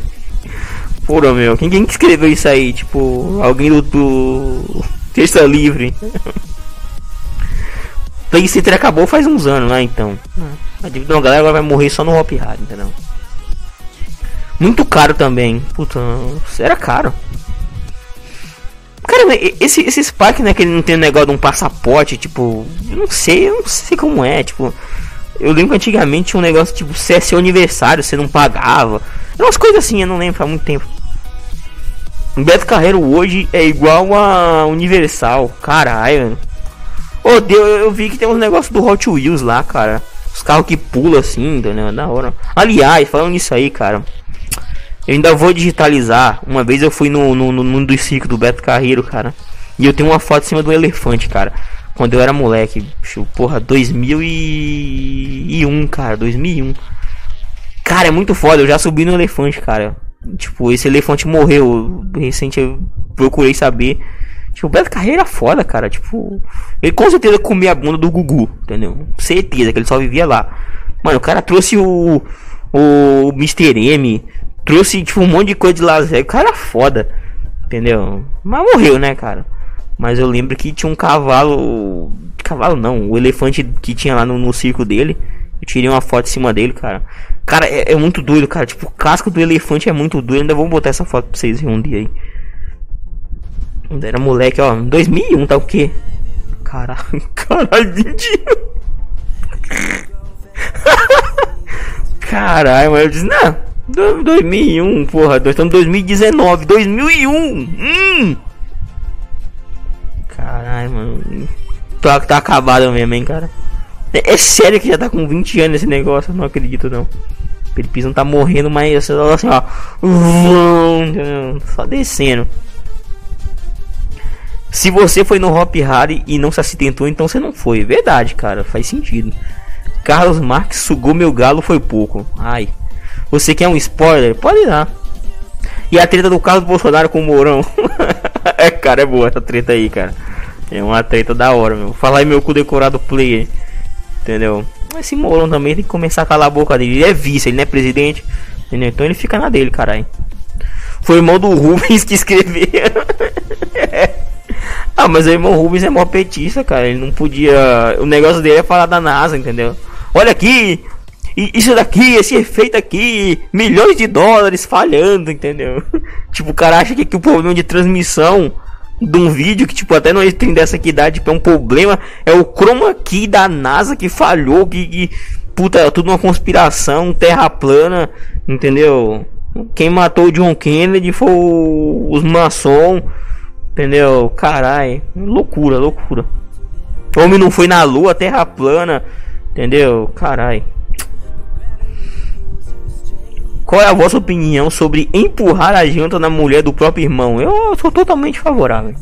Porra, meu, quem, quem escreveu isso aí? Tipo, alguém do, do Terça Livre. Play Center acabou faz uns anos lá, então. A dívida galera agora vai morrer só no Hop Hard, entendeu? Muito caro também. Puta, era caro. Cara, esse, esse Spark, né, que ele não tem o negócio de um passaporte, tipo, eu não sei, eu não sei como é, tipo, eu lembro que antigamente tinha um negócio tipo, se é seu aniversário, você não pagava, umas coisas assim, eu não lembro, faz muito tempo. O Beto Carreiro hoje é igual a Universal, caralho, Ô, Deus, eu vi que tem uns negócios do Hot Wheels lá, cara, os carros que pulam assim, entendeu, da hora. Aliás, falando nisso aí, cara, eu ainda vou digitalizar. Uma vez eu fui no, no, no mundo do circo do Beto Carreiro, cara. E eu tenho uma foto em cima do elefante, cara. Quando eu era moleque. Porra, 2001, cara. 2001. Cara, é muito foda. Eu já subi no elefante, cara. Tipo, esse elefante morreu. Recente eu procurei saber. Tipo, Beto Carreiro era foda, cara. Tipo, ele com certeza comia a bunda do Gugu, entendeu? Certeza que ele só vivia lá. Mano, o cara trouxe o. O Mr. M, trouxe tipo um monte de coisa de lazer. O cara era foda. Entendeu? Mas morreu, né, cara? Mas eu lembro que tinha um cavalo. Cavalo não, o elefante que tinha lá no, no circo dele. Eu tirei uma foto em cima dele, cara. Cara, é, é, muito doido, cara. Tipo, o casco do elefante é muito doido. Ainda vou botar essa foto pra vocês um dia aí. Quando era moleque, ó. Em 2001 tá o quê? Caralho, caralho, 20 Caralho, mas eu disse, não. 2001, porra, nós estamos em 2019, 2001. Hum. Caralho, mano. Tá, tá acabado mesmo, hein, cara. É, é, sério que já tá com 20 anos esse negócio, não acredito não. Peripis não tá morrendo, mas assim, ó. Só descendo. Se você foi no Hop Harry e não se acidentou, então você não foi. Verdade, cara, faz sentido. Carlos Marques sugou meu galo foi pouco. Ai. Você quer um spoiler? Pode dar. E a treta do Carlos Bolsonaro com o Mourão. é, cara, é boa essa treta aí, cara. É uma treta da hora, meu. Falar aí meu cu decorado player. Entendeu? Esse Mourão também tem que começar a calar a boca dele. Ele é vice, ele não é presidente. Entendeu? Então ele fica na dele, caralho. Foi irmão do Rubens que escreveu. Ah, mas o irmão Rubens é mó petista, cara. Ele não podia. O negócio dele é falar da NASA, entendeu? Olha aqui, isso daqui, esse efeito aqui, milhões de dólares falhando, entendeu? tipo, o cara acha que, que o problema de transmissão de um vídeo que, tipo, até não tem dessa aqui idade, tipo, é um problema, é o chroma key da NASA que falhou, que, que puta, é tudo uma conspiração, terra plana, entendeu? Quem matou o John Kennedy foi os maçom, entendeu? Carai, loucura, loucura. Homem não foi na lua, terra plana, entendeu? Carai. Qual é a vossa opinião sobre empurrar a janta na mulher do próprio irmão? Eu sou totalmente favorável.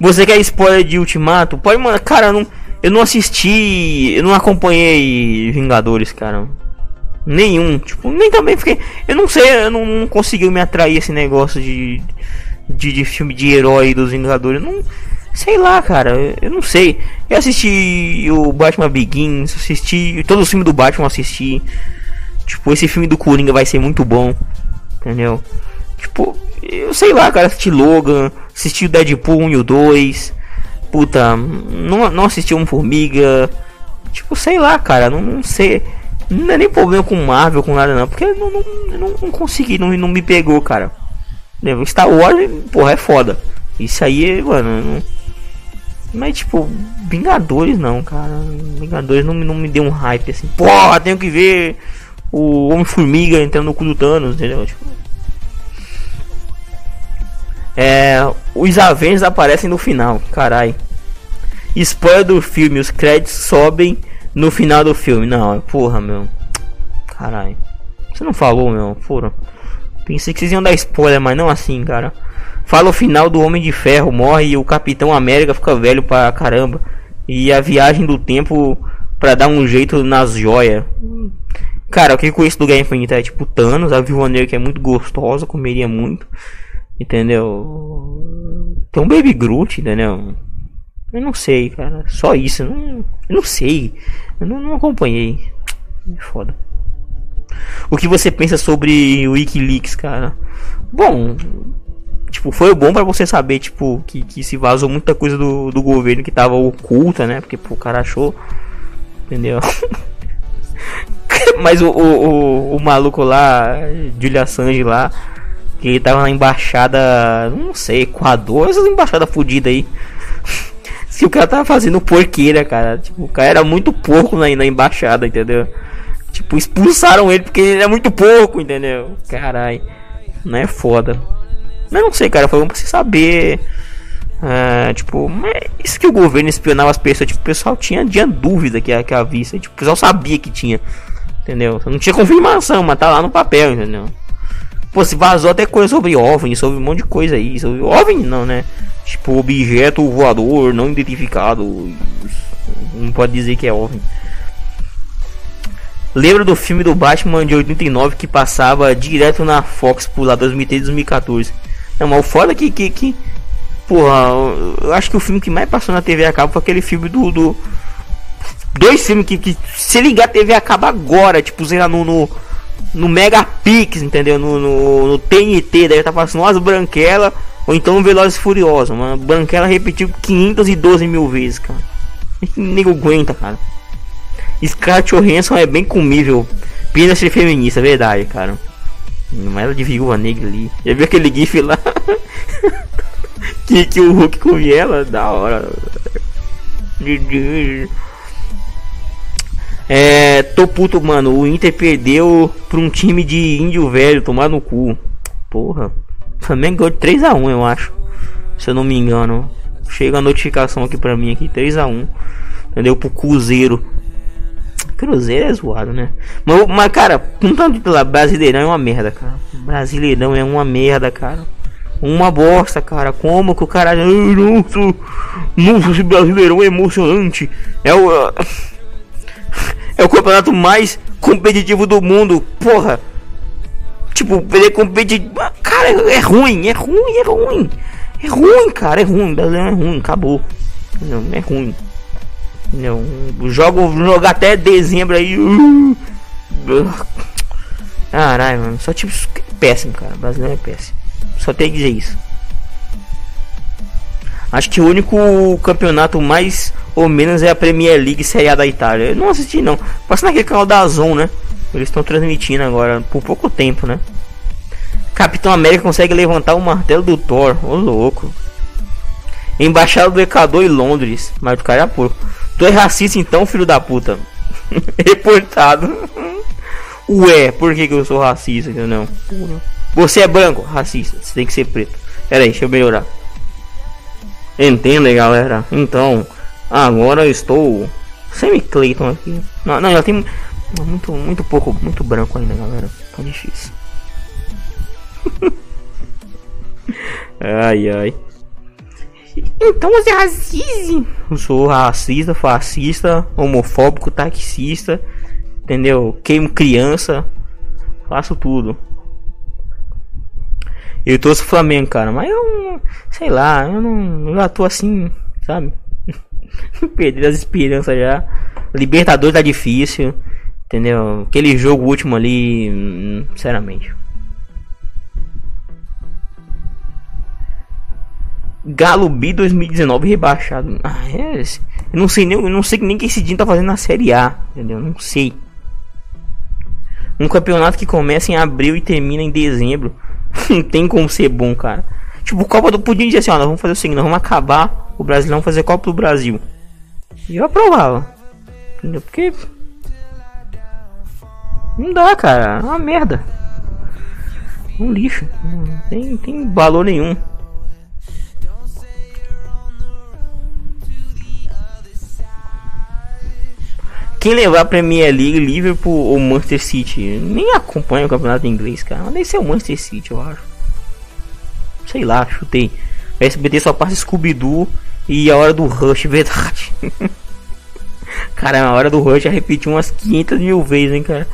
Você quer spoiler de Ultimato? Pode mandar. Cara, eu não, eu não assisti. Eu não acompanhei Vingadores, cara. Nenhum. Tipo, nem também fiquei. Eu não sei, eu não, não me atrair esse negócio de, de, de filme de herói dos Vingadores. Não. Sei lá, cara, eu não sei. Eu assisti o Batman Begins, assisti todos os filmes do Batman, assisti. Tipo, esse filme do Coringa vai ser muito bom. Entendeu? Tipo, eu sei lá, cara, assisti Logan, assisti o Deadpool 1 e o 2. Puta, não, não assisti um Formiga. Tipo, sei lá, cara, não, não sei. Não é nem problema com Marvel, com nada não. Porque não, não, não, não consegui, não, não me pegou, cara. Star Wars, porra, é foda. Isso aí, mano. Mas tipo, Vingadores não, cara. Vingadores não, não me deu um hype assim. Porra, tenho que ver o Homem-Formiga entrando no cu do Thanos, entendeu? Tipo, é, os Avengers aparecem no final, carai. Spoiler do filme, os créditos sobem no final do filme. Não, porra, meu. Carai. Você não falou, meu. Fura. Pensei que vocês iam dar spoiler, mas não assim, cara. Fala o final do Homem de Ferro, morre e o Capitão América fica velho pra caramba. E a viagem do tempo pra dar um jeito nas joias. Cara, o que eu conheço do Guerra Infinita é tipo Thanos, a Viúva Negra que é muito gostosa, comeria muito. Entendeu? Tem um Baby Groot, entendeu? Eu não sei, cara. Só isso. Eu não, eu não sei. Eu não, não acompanhei. É foda. O que você pensa sobre o Wikileaks, cara? Bom, tipo, foi bom para você saber, tipo, que, que se vazou muita coisa do, do governo que tava oculta, né? Porque pô, o cara achou. Entendeu? Mas o, o, o, o, maluco lá, Julia Assange lá, que ele tava na embaixada, não sei, Equador, essas embaixadas fodidas aí. Se o cara tava fazendo porqueira, cara. Tipo, o cara era muito porco na, na embaixada, entendeu? Tipo, expulsaram ele porque ele é muito pouco, entendeu? Caralho. Não é foda. Mas não sei, cara. Foi bom pra você saber. É, tipo, isso que o governo espionava as pessoas. Tipo, o pessoal tinha, tinha dúvida que, que havia. Tipo, o pessoal sabia que tinha. Entendeu? Não tinha confirmação, mas tá lá no papel, entendeu? Pô, se vazou até coisa sobre OVNI, sobre um monte de coisa aí. Sobre OVNI não, né? Tipo, objeto voador não identificado. Não pode dizer que é OVNI. Lembra do filme do Batman de 89 que passava direto na Fox por lá 2013 2014? Não, mas o foda é que, que, que. Porra, eu acho que o filme que mais passou na TV a cabo foi aquele filme do. do dois filmes que, que se ligar a TV acaba agora, tipo, sei lá, no. no, no Megapix, entendeu? No, no, no TNT, estar tá passando umas branquelas ou então Velozes Furiosos. Uma branquela repetiu 512 mil vezes, cara. Nem aguenta, cara. Scarlett Johansson é bem comível. Pena ser feminista, verdade, cara. Mas ela de viúva negra ali. Já viu aquele gif lá? que, que o Hulk comia ela? Da hora. É, tô puto, mano. O Inter perdeu pra um time de índio velho tomar no cu. Porra. Flamengo ganhou de 3x1, eu acho. Se eu não me engano. Chega a notificação aqui pra mim aqui. 3x1. Entendeu? Pro Cruzeiro. Cruzeiro é zoado, né? Mas, mas cara, não tanto pela Brasileirão é uma merda, cara. Brasileirão é uma merda, cara. Uma bosta, cara. Como que o cara. Nossa, nossa, esse Brasileirão é emocionante. É o. É o campeonato mais competitivo do mundo. Porra. Tipo, ele é competitivo. Cara, é ruim, é ruim, é ruim. É ruim, cara, é ruim. Brasileirão é ruim, acabou. Não, é ruim. Não, jogo jogar até dezembro aí. Caralho, mano. Só tipo péssimo, cara. O brasileiro é péssimo. Só tem que dizer isso. Acho que o único campeonato mais ou menos é a Premier League Série A da Itália. Eu não assisti não. Passa naquele canal da Zon, né? Eles estão transmitindo agora por pouco tempo, né? Capitão América consegue levantar o martelo do Thor. Ô louco. Embaixada do Equador em Londres. Mas o cara é porco. Tu é racista então, filho da puta? Reportado. Ué, por que, que eu sou racista? Não. Você é branco, racista. Você tem que ser preto. Pera aí, deixa eu melhorar. Entenda, galera. Então, agora eu estou semi-Clayton aqui. Não, não, já tem muito, muito pouco, muito branco ainda, galera. Tá difícil. ai, ai. Então você é racista. Eu sou racista, fascista, homofóbico, taxista. Entendeu? Queimo criança. Faço tudo. Eu torço Flamengo, cara. Mas eu. Sei lá, eu não. Eu já tô assim, sabe? Perdi as esperanças já. Libertadores tá difícil. Entendeu? Aquele jogo último ali. Hum, sinceramente. Galo B 2019 rebaixado. Ah, é, eu não sei nem, não sei nem que esse time tá fazendo na Série A, entendeu? Não sei. Um campeonato que começa em abril e termina em dezembro. não tem como ser bom, cara. Tipo, Copa do Pudim dizer assim, ó, nós vamos fazer o seguinte, nós vamos acabar o Brasilão fazer Copa do Brasil. E eu aprovava. Entendeu? Porque não dá, cara. É uma merda. Um lixo. Não tem, tem valor nenhum. Quem levar a Premier League, Liverpool ou Manchester City? Nem acompanha o campeonato inglês, cara. Mas deve ser o Manchester City, eu acho. Sei lá, chutei. O SBT só passa Scooby-Doo e a hora do Rush, verdade. cara, a hora do Rush já repetiu umas 500 mil vezes, hein, cara.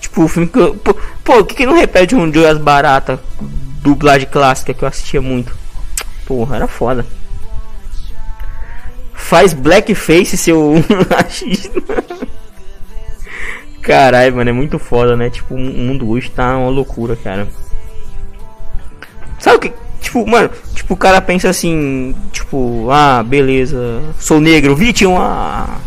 Tipo, o filme que eu... Pô, por que, que não repete um Joy as Barata? Dublagem clássica que eu assistia muito. Porra, era foda. Faz blackface, seu. Caralho, mano, é muito foda, né? Tipo, o mundo hoje tá uma loucura, cara. Sabe o que? Tipo, mano, tipo, o cara pensa assim, tipo, ah, beleza, sou negro, vítima.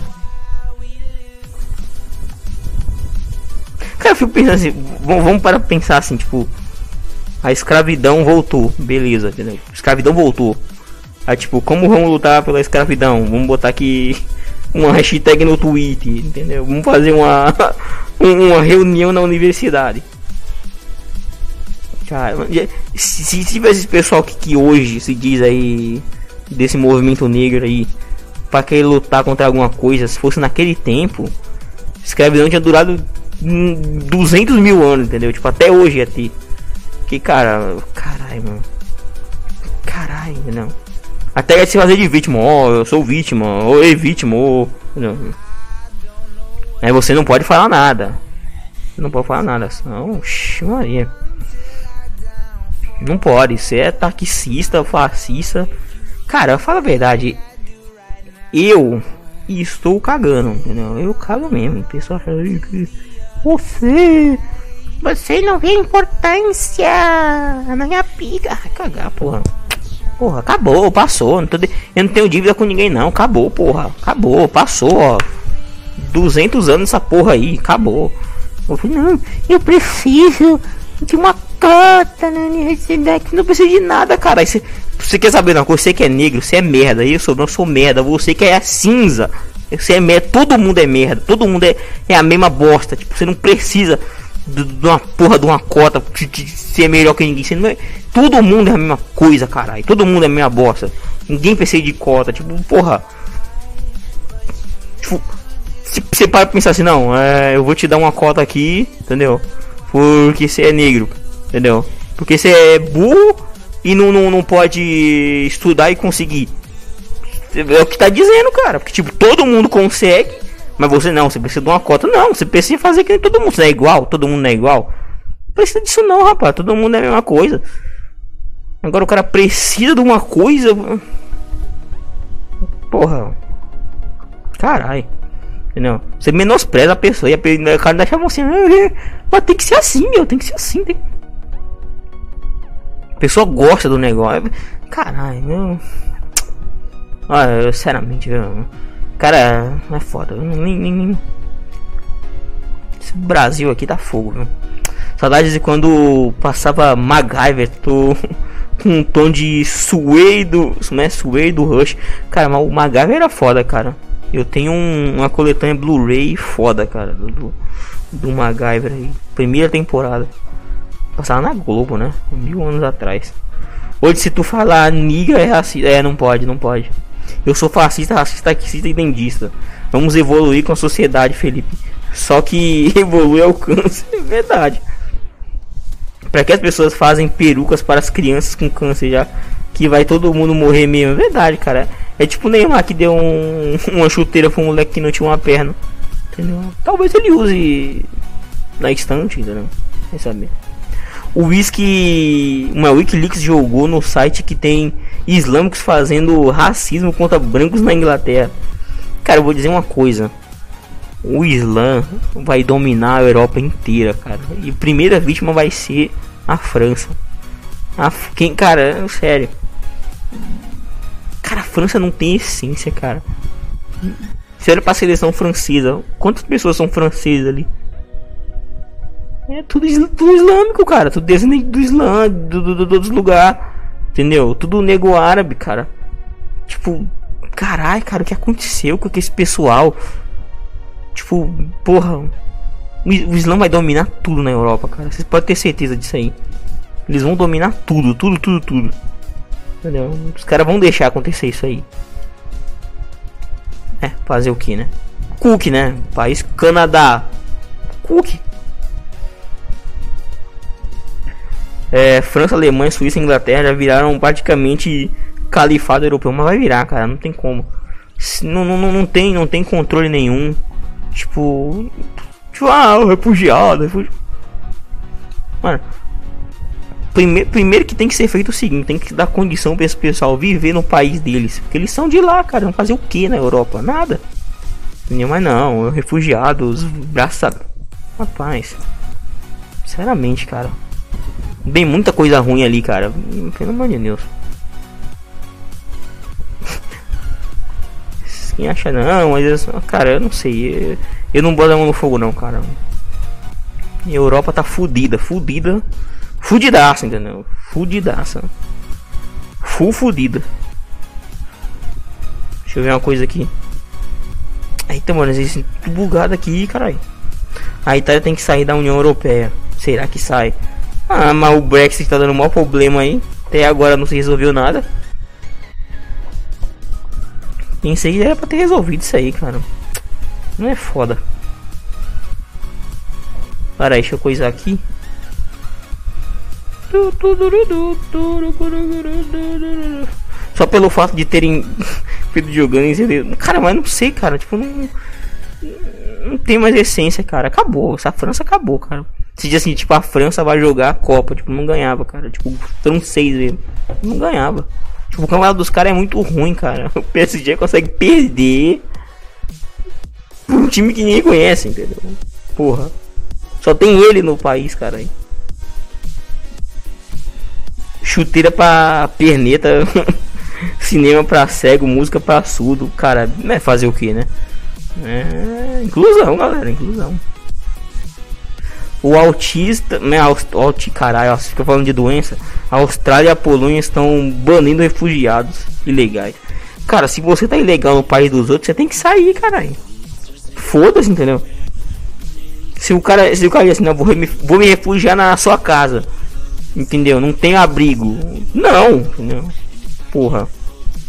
Cara, eu fico pensando assim, vamos para pensar assim, tipo, a escravidão voltou, beleza, entendeu? Escravidão voltou. Aí, tipo, como vamos lutar pela escravidão? Vamos botar aqui uma hashtag no Twitter, entendeu? Vamos fazer uma, uma reunião na universidade. Cara, se, se tivesse esse pessoal que, que hoje se diz aí desse movimento negro aí para querer lutar contra alguma coisa, se fosse naquele tempo, escravidão tinha durado 200 mil anos, entendeu? Tipo, até hoje ia ter. Que cara, caralho, mano. Caralho, não. Até se fazer de vítima, ó, oh, eu sou vítima, ou é vítima, ou. Não. Aí você não pode falar nada. Não pode falar nada, senão. Oxi, Maria. Não pode, você é taxista, fascista. Cara, fala a verdade. Eu estou cagando, entendeu? Eu cago mesmo. O pessoal fala que você. Você não vê importância na minha pica. Cagar, porra. Porra, acabou, passou. Não tô de... Eu não tenho dívida com ninguém, não. Acabou, porra. Acabou, passou, ó. 200 anos essa porra aí, acabou. Eu falei, não, eu preciso de uma cota na universidade. Não precisa de nada, cara. Você, você quer saber uma coisa? Você que é negro, você é merda. Eu sou, não sou merda. Você que é cinza. Você é merda. Todo mundo é merda. Todo mundo é, é a mesma bosta. Tipo, você não precisa de, uma porra de uma cota de, de ser melhor que ninguém. Não é, todo mundo é a mesma coisa, caralho. Todo mundo é a mesma bosta. Ninguém precisa de cota. Tipo, porra. Tipo, você para pensar assim, não, é, eu vou te dar uma cota aqui, entendeu? Porque você é negro, entendeu? Porque você é burro e não, não, não pode estudar e conseguir. É o que tá dizendo, cara. Porque, tipo, todo mundo consegue mas você não, você precisa de uma cota. Não, você precisa fazer que todo mundo. É igual, todo mundo é igual. Não precisa disso não, rapaz. Todo mundo é a mesma coisa. Agora o cara precisa de uma coisa. Porra. Caralho. Entendeu? Você menospreza a pessoa e a cara deixa você. Mas tem que ser assim, meu. Tem que ser assim. Tem... A pessoa gosta do negócio. Caralho, meu. Olha, sinceramente, viu? Cara, é foda. Nem, nem, nem... Esse Brasil aqui tá fogo, viu? Saudades de quando passava MacGyver tô, com um tom de suei do. Né? Suei do Rush. Cara, mas o MacGyver era foda, cara. Eu tenho um, uma coletânea Blu-ray foda, cara. Do, do, do MacGyver aí. Primeira temporada. Passava na Globo, né? Mil anos atrás. Hoje se tu falar niga é assim. É, não pode, não pode. Eu sou fascista, racista, taxista e dentista. Vamos evoluir com a sociedade, Felipe. Só que evolui é o câncer, é verdade. Para que as pessoas fazem perucas para as crianças com câncer já que vai todo mundo morrer mesmo? É verdade, cara. É tipo o Neymar que deu um, uma chuteira para um moleque que não tinha uma perna. Entendeu? Talvez ele use na estante, entendeu? Quem saber. O Whisky, uma Wikileaks jogou no site que tem islâmicos fazendo racismo contra brancos na Inglaterra. Cara, eu vou dizer uma coisa. O Islã vai dominar a Europa inteira, cara. E a primeira vítima vai ser a França. A, quem, cara, sério. Cara, a França não tem essência, cara. Se olha pra seleção francesa, quantas pessoas são francesas ali? É tudo, tudo islâmico, cara. Tudo descendente do Islã, do, do, do, dos lugares. Entendeu? Tudo nego árabe, cara. Tipo, carai, cara, o que aconteceu com esse pessoal? Tipo, porra. O Islã vai dominar tudo na Europa, cara. Vocês podem ter certeza disso aí. Eles vão dominar tudo, tudo, tudo, tudo. Entendeu? Os caras vão deixar acontecer isso aí. É, fazer o que, né? Cook, né? País Canadá. Cook. É, França, Alemanha, Suíça Inglaterra já viraram praticamente califado europeu, mas vai virar, cara, não tem como. Não, não, não, tem, não tem controle nenhum. Tipo, tipo ah, o refugiado, refugiado. Mano, primeiro, primeiro que tem que ser feito o seguinte, tem que dar condição para esse pessoal viver no país deles, porque eles são de lá, cara, vão fazer o que na Europa? Nada. Mas não, refugiados, braça, rapaz. Sinceramente, cara. Bem muita coisa ruim ali, cara. Pelo amor de Deus. Quem acha não, mas cara, eu não sei. Eu, não boto a mão no fogo não, cara. A Europa tá fudida, fudida. Fudidaça, entendeu? Fudidaça. Full fudida. Deixa eu ver uma coisa aqui. Eita, mano, existe tudo bugado aqui, caralho. A Itália tem que sair da União Europeia. Será que sai? Ah, mas o Brexit tá dando um maior problema aí. Até agora não se resolveu nada. Pensei que era pra ter resolvido isso aí, cara. Não é foda. Para aí, deixa eu coisar aqui. Só pelo fato de terem feito jogando Cara, mas não sei, cara. Tipo, não. Não tem mais essência, cara. Acabou. Essa França acabou, cara. Se diz assim, tipo, a França vai jogar a Copa, tipo, não ganhava, cara. Tipo, francês mesmo. Não ganhava. Tipo, o campeonato dos caras é muito ruim, cara. O PSG consegue perder por um time que ninguém conhece, entendeu? Porra. Só tem ele no país, cara. Chuteira pra perneta. Cinema pra cego, música pra surdo. Cara, é fazer o que, né? É. Inclusão, galera, inclusão. O autista, né, aut, caralho, fica falando de doença. A Austrália e a Polônia estão banindo refugiados ilegais. Cara, se você tá ilegal no país dos outros, você tem que sair, caralho. Foda-se, entendeu? Se o cara, se o cara diz assim, não, vou me, vou me refugiar na sua casa. Entendeu? Não tem abrigo. Não, entendeu? Porra.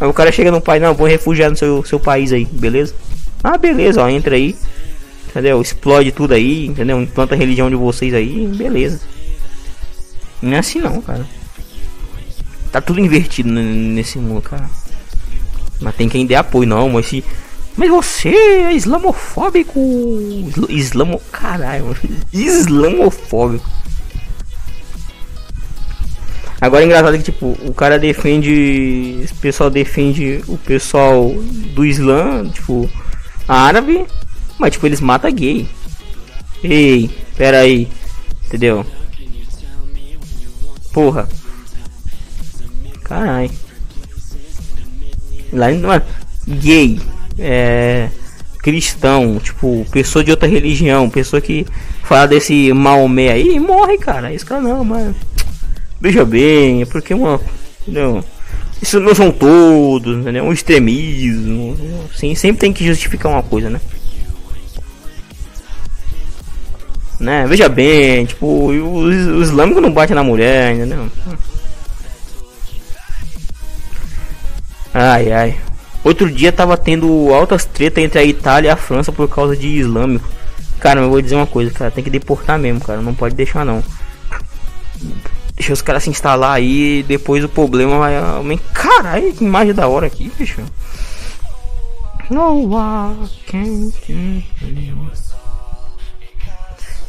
Aí o cara chega no país, não, vou refugiar no seu, seu país aí, beleza? Ah, beleza, ó, entra aí entendeu? Explode tudo aí, entendeu? Implanta a religião de vocês aí, beleza. Não é assim não, cara. Tá tudo invertido nesse mundo, cara. Mas tem quem dê apoio, não, mas se. Mas você é islamofóbico! Islamo. Caralho, islamofóbico. Agora é engraçado que tipo, o cara defende. O pessoal defende o pessoal do Islã, tipo, árabe, mas tipo, eles matam gay. Ei, pera aí. Entendeu? Porra. Carai. Lá mano, gay. É. Cristão, tipo, pessoa de outra religião, pessoa que fala desse Maomé aí, morre, cara. Esse cara não, mas. Veja bem, é porque uma. Entendeu? Isso não são todos, entendeu? Um extremismo. Sim, sempre tem que justificar uma coisa, né? Né? Veja bem, tipo, o, o islâmico não bate na mulher, entendeu? Ai, ai. Outro dia tava tendo altas tretas entre a Itália e a França por causa de islâmico. Cara, eu vou dizer uma coisa, cara, tem que deportar mesmo, cara, não pode deixar não. Deixa os caras se instalar aí depois o problema vai aumentar. Caralho, que imagem da hora aqui, bicho. No one can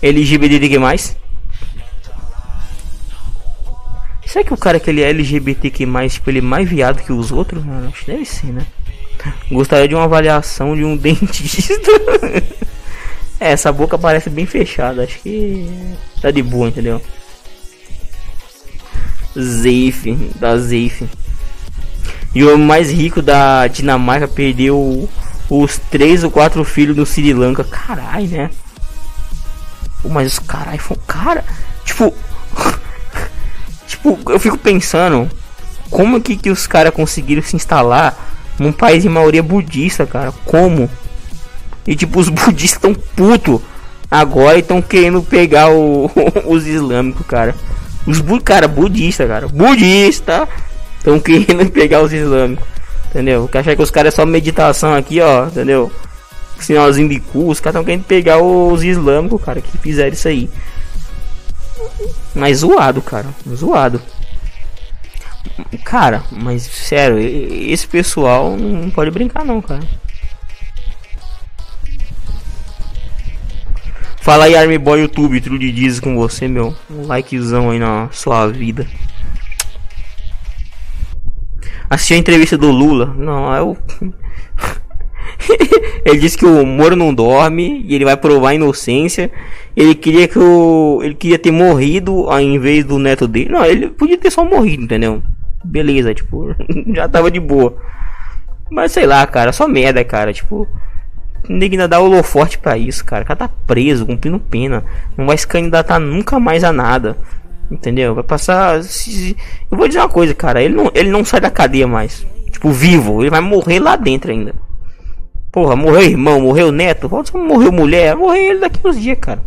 LGBTQ+. Será que o cara que ele é LGBTQ+, tipo, ele é mais viado que os outros? Mano, acho que deve ser, né? Gostaria de uma avaliação de um dentista. é, essa boca parece bem fechada. Acho que tá de boa, entendeu? Zeif, da Zeif. E o mais rico da Dinamarca perdeu os três ou quatro filhos do Sri Lanka. Caralho, né? Mas os caras foi cara, tipo, tipo, eu fico pensando como que que os caras conseguiram se instalar num país de maioria budista, cara? Como? E tipo, os budistas estão puto agora estão querendo pegar o, os islâmicos, cara. Os bu cara budista, cara, budista estão querendo pegar os islâmicos, entendeu? Que achar que os caras é só meditação aqui, ó, entendeu? Sinalzinho de cu, os caras estão querendo pegar os islâmicos, cara, que fizeram isso aí. Mas zoado, cara, zoado. Cara, mas sério, esse pessoal não pode brincar não, cara. Fala aí, Army Boy YouTube, Trude diz com você, meu. Um likezão aí na sua vida. Assisti a entrevista do Lula. Não, é o. ele disse que o Moro não dorme e ele vai provar a inocência. Ele queria que o. Ele queria ter morrido ao invés do neto dele. Não, ele podia ter só morrido, entendeu? Beleza, tipo, já tava de boa. Mas sei lá, cara, só merda, cara. Tipo, Ninguém ainda dá holoforte pra isso, cara. O cara tá preso, cumprindo pena. Não vai se candidatar nunca mais a nada. Entendeu? Vai passar. Eu vou dizer uma coisa, cara. Ele não, ele não sai da cadeia mais. Tipo, vivo. Ele vai morrer lá dentro ainda. Porra, morreu irmão, morreu neto. Morreu mulher. Morreu ele daqui uns dias, cara.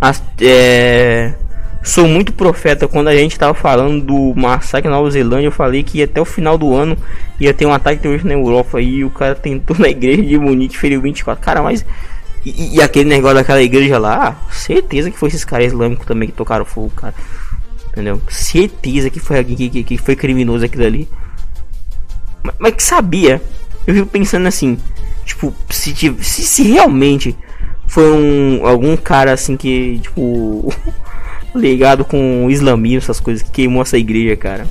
As, é sou muito profeta. Quando a gente tava falando do massacre na Nova Zelândia, eu falei que até o final do ano ia ter um ataque terrorista na Europa. E o cara tentou na igreja de Munique, feriu 24. Cara, mas. E, e, aquele negócio daquela igreja lá, certeza que foi esses caras islâmicos também que tocaram fogo, cara. Entendeu? Certeza que foi alguém que, que, que, foi criminoso aquilo ali. Mas, mas, que sabia. Eu fico pensando assim. Tipo, se, se, se realmente foi um algum cara assim que, tipo. ligado com o islamismo, essas coisas que queimou essa igreja, cara.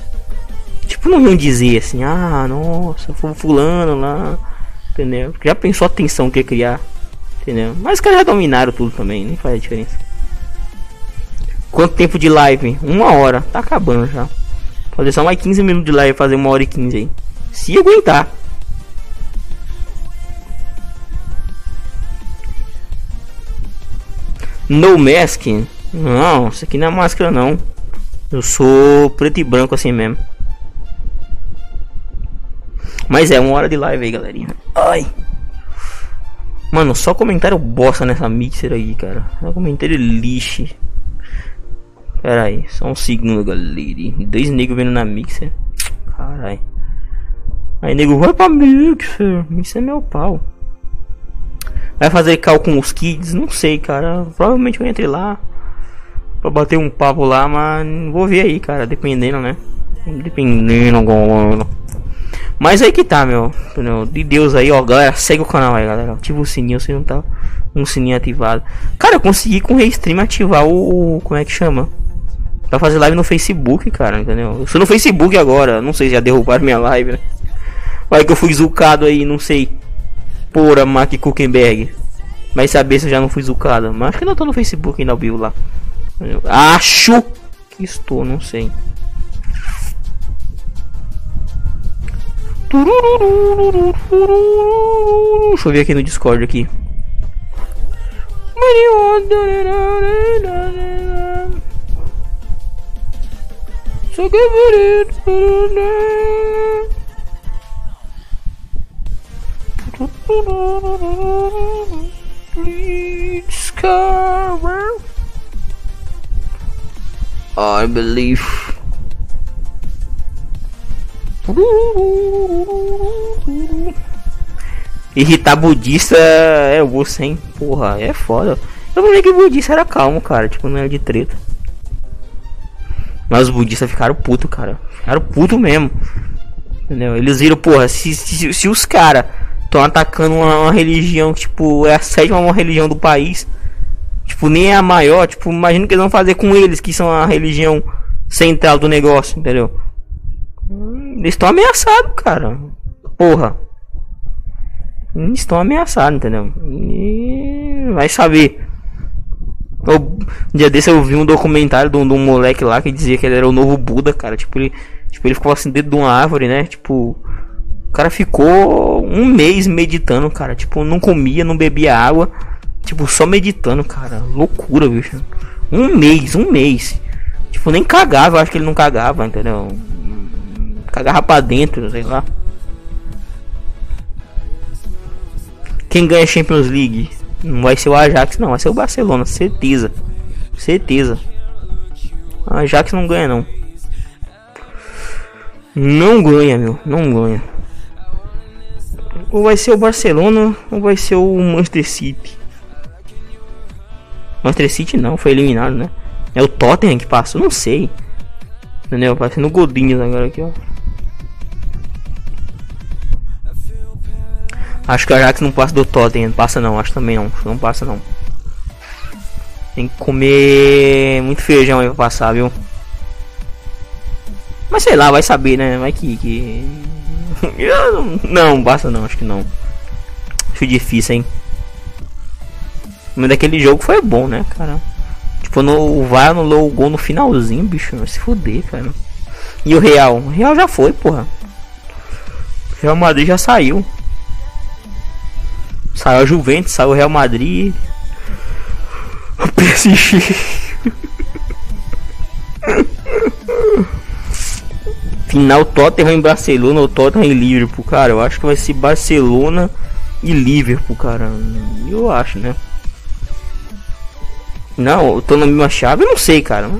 Tipo, não iam dizer assim, ah, nossa, foi fulano lá, entendeu? Já pensou a tensão que ia criar, entendeu? Mas os caras já dominaram tudo também, nem faz diferença. Quanto tempo de live? Uma hora, tá acabando já. Fazer só mais 15 minutos de live, fazer uma hora e 15 aí. Se aguentar. No Mask não, isso aqui não é máscara não. Eu sou preto e branco assim mesmo. Mas é uma hora de live aí, galerinha. Ai. Mano, só comentário bosta nessa mixer aí, cara. Só comentário lixo. Pera aí, só um segundo, galera. Dois negros vendo na mixer. Carai. Aí, nego, vai pra mixer. Mixer é meu pau. Vai fazer cal com os kids? Não sei, cara. Provavelmente eu entre lá pra bater um papo lá, mas vou ver aí, cara, dependendo, né? Dependendo. Mas aí que tá, meu. De Deus aí, ó, galera, segue o canal aí, galera. Ativa o sininho se não tá um sininho ativado. Cara, eu consegui com o Restream ativar o, como é que chama? Pra fazer live no Facebook, cara, entendeu? Eu sou no Facebook agora, não sei se já derrubaram minha live, né? Vai que eu fui zucado aí, não sei. Porra, Mark Kuchenberg. Vai saber se eu já não fui zucado. Mas acho que não tô no Facebook ainda vivo lá. Acho que estou, não sei. Deixa eu ver aqui no Discord aqui. Discover I believe. Irritar budista é você, hein? Porra, é foda. Eu falei que budista era calmo, cara. Tipo, não era de treta. Mas os budistas ficaram puto, cara. Ficaram puto mesmo. Entendeu? Eles viram, porra, se, se, se os caras estão atacando uma, uma, religião, tipo, é a sétima religião do país. Tipo, nem é a maior. Tipo, imagina o que eles vão fazer com eles, que são a religião central do negócio, entendeu? Eles estão ameaçados, cara. Porra. Eles estão ameaçados, entendeu? E vai saber. Um dia desse eu vi um documentário de um, de um, moleque lá que dizia que ele era o novo Buda, cara. Tipo, ele, tipo, ele ficou assim dentro de uma árvore, né? Tipo, o cara ficou um mês meditando, cara. Tipo, não comia, não bebia água. Tipo, só meditando, cara. Loucura, bicho. Um mês, um mês. Tipo, nem cagava, acho que ele não cagava, entendeu? Cagava pra dentro, sei lá. Quem ganha Champions League? Não vai ser o Ajax, não, vai ser o Barcelona, certeza. Certeza. O Ajax não ganha, não. Não ganha, meu, não ganha. Ou vai ser o Barcelona ou vai ser o Manchester City. Manchester City não, foi eliminado, né? É o Tottenham que passou, não sei. Entendeu? Parecendo o Godinho agora aqui, ó. Acho que a Ajax não passa do Tottenham, passa não, acho também não, não passa não. Tem que comer muito feijão aí pra passar, viu? Mas sei lá, vai saber, né? Vai que. que... não, basta não, acho que não. Acho difícil, hein? Mas daquele jogo foi bom, né, cara? Tipo, no, o VAR anulou o gol no finalzinho, bicho. Se fuder, cara. E o Real? O Real já foi, porra. O Real Madrid já saiu. Saiu a Juventus, saiu o Real Madrid. O PSG. Final Tottenham em Barcelona ou Tottenham em Liverpool, cara. Eu acho que vai ser Barcelona e Liverpool, cara. Eu acho, né? Não, eu tô na mesma chave, eu não sei, cara.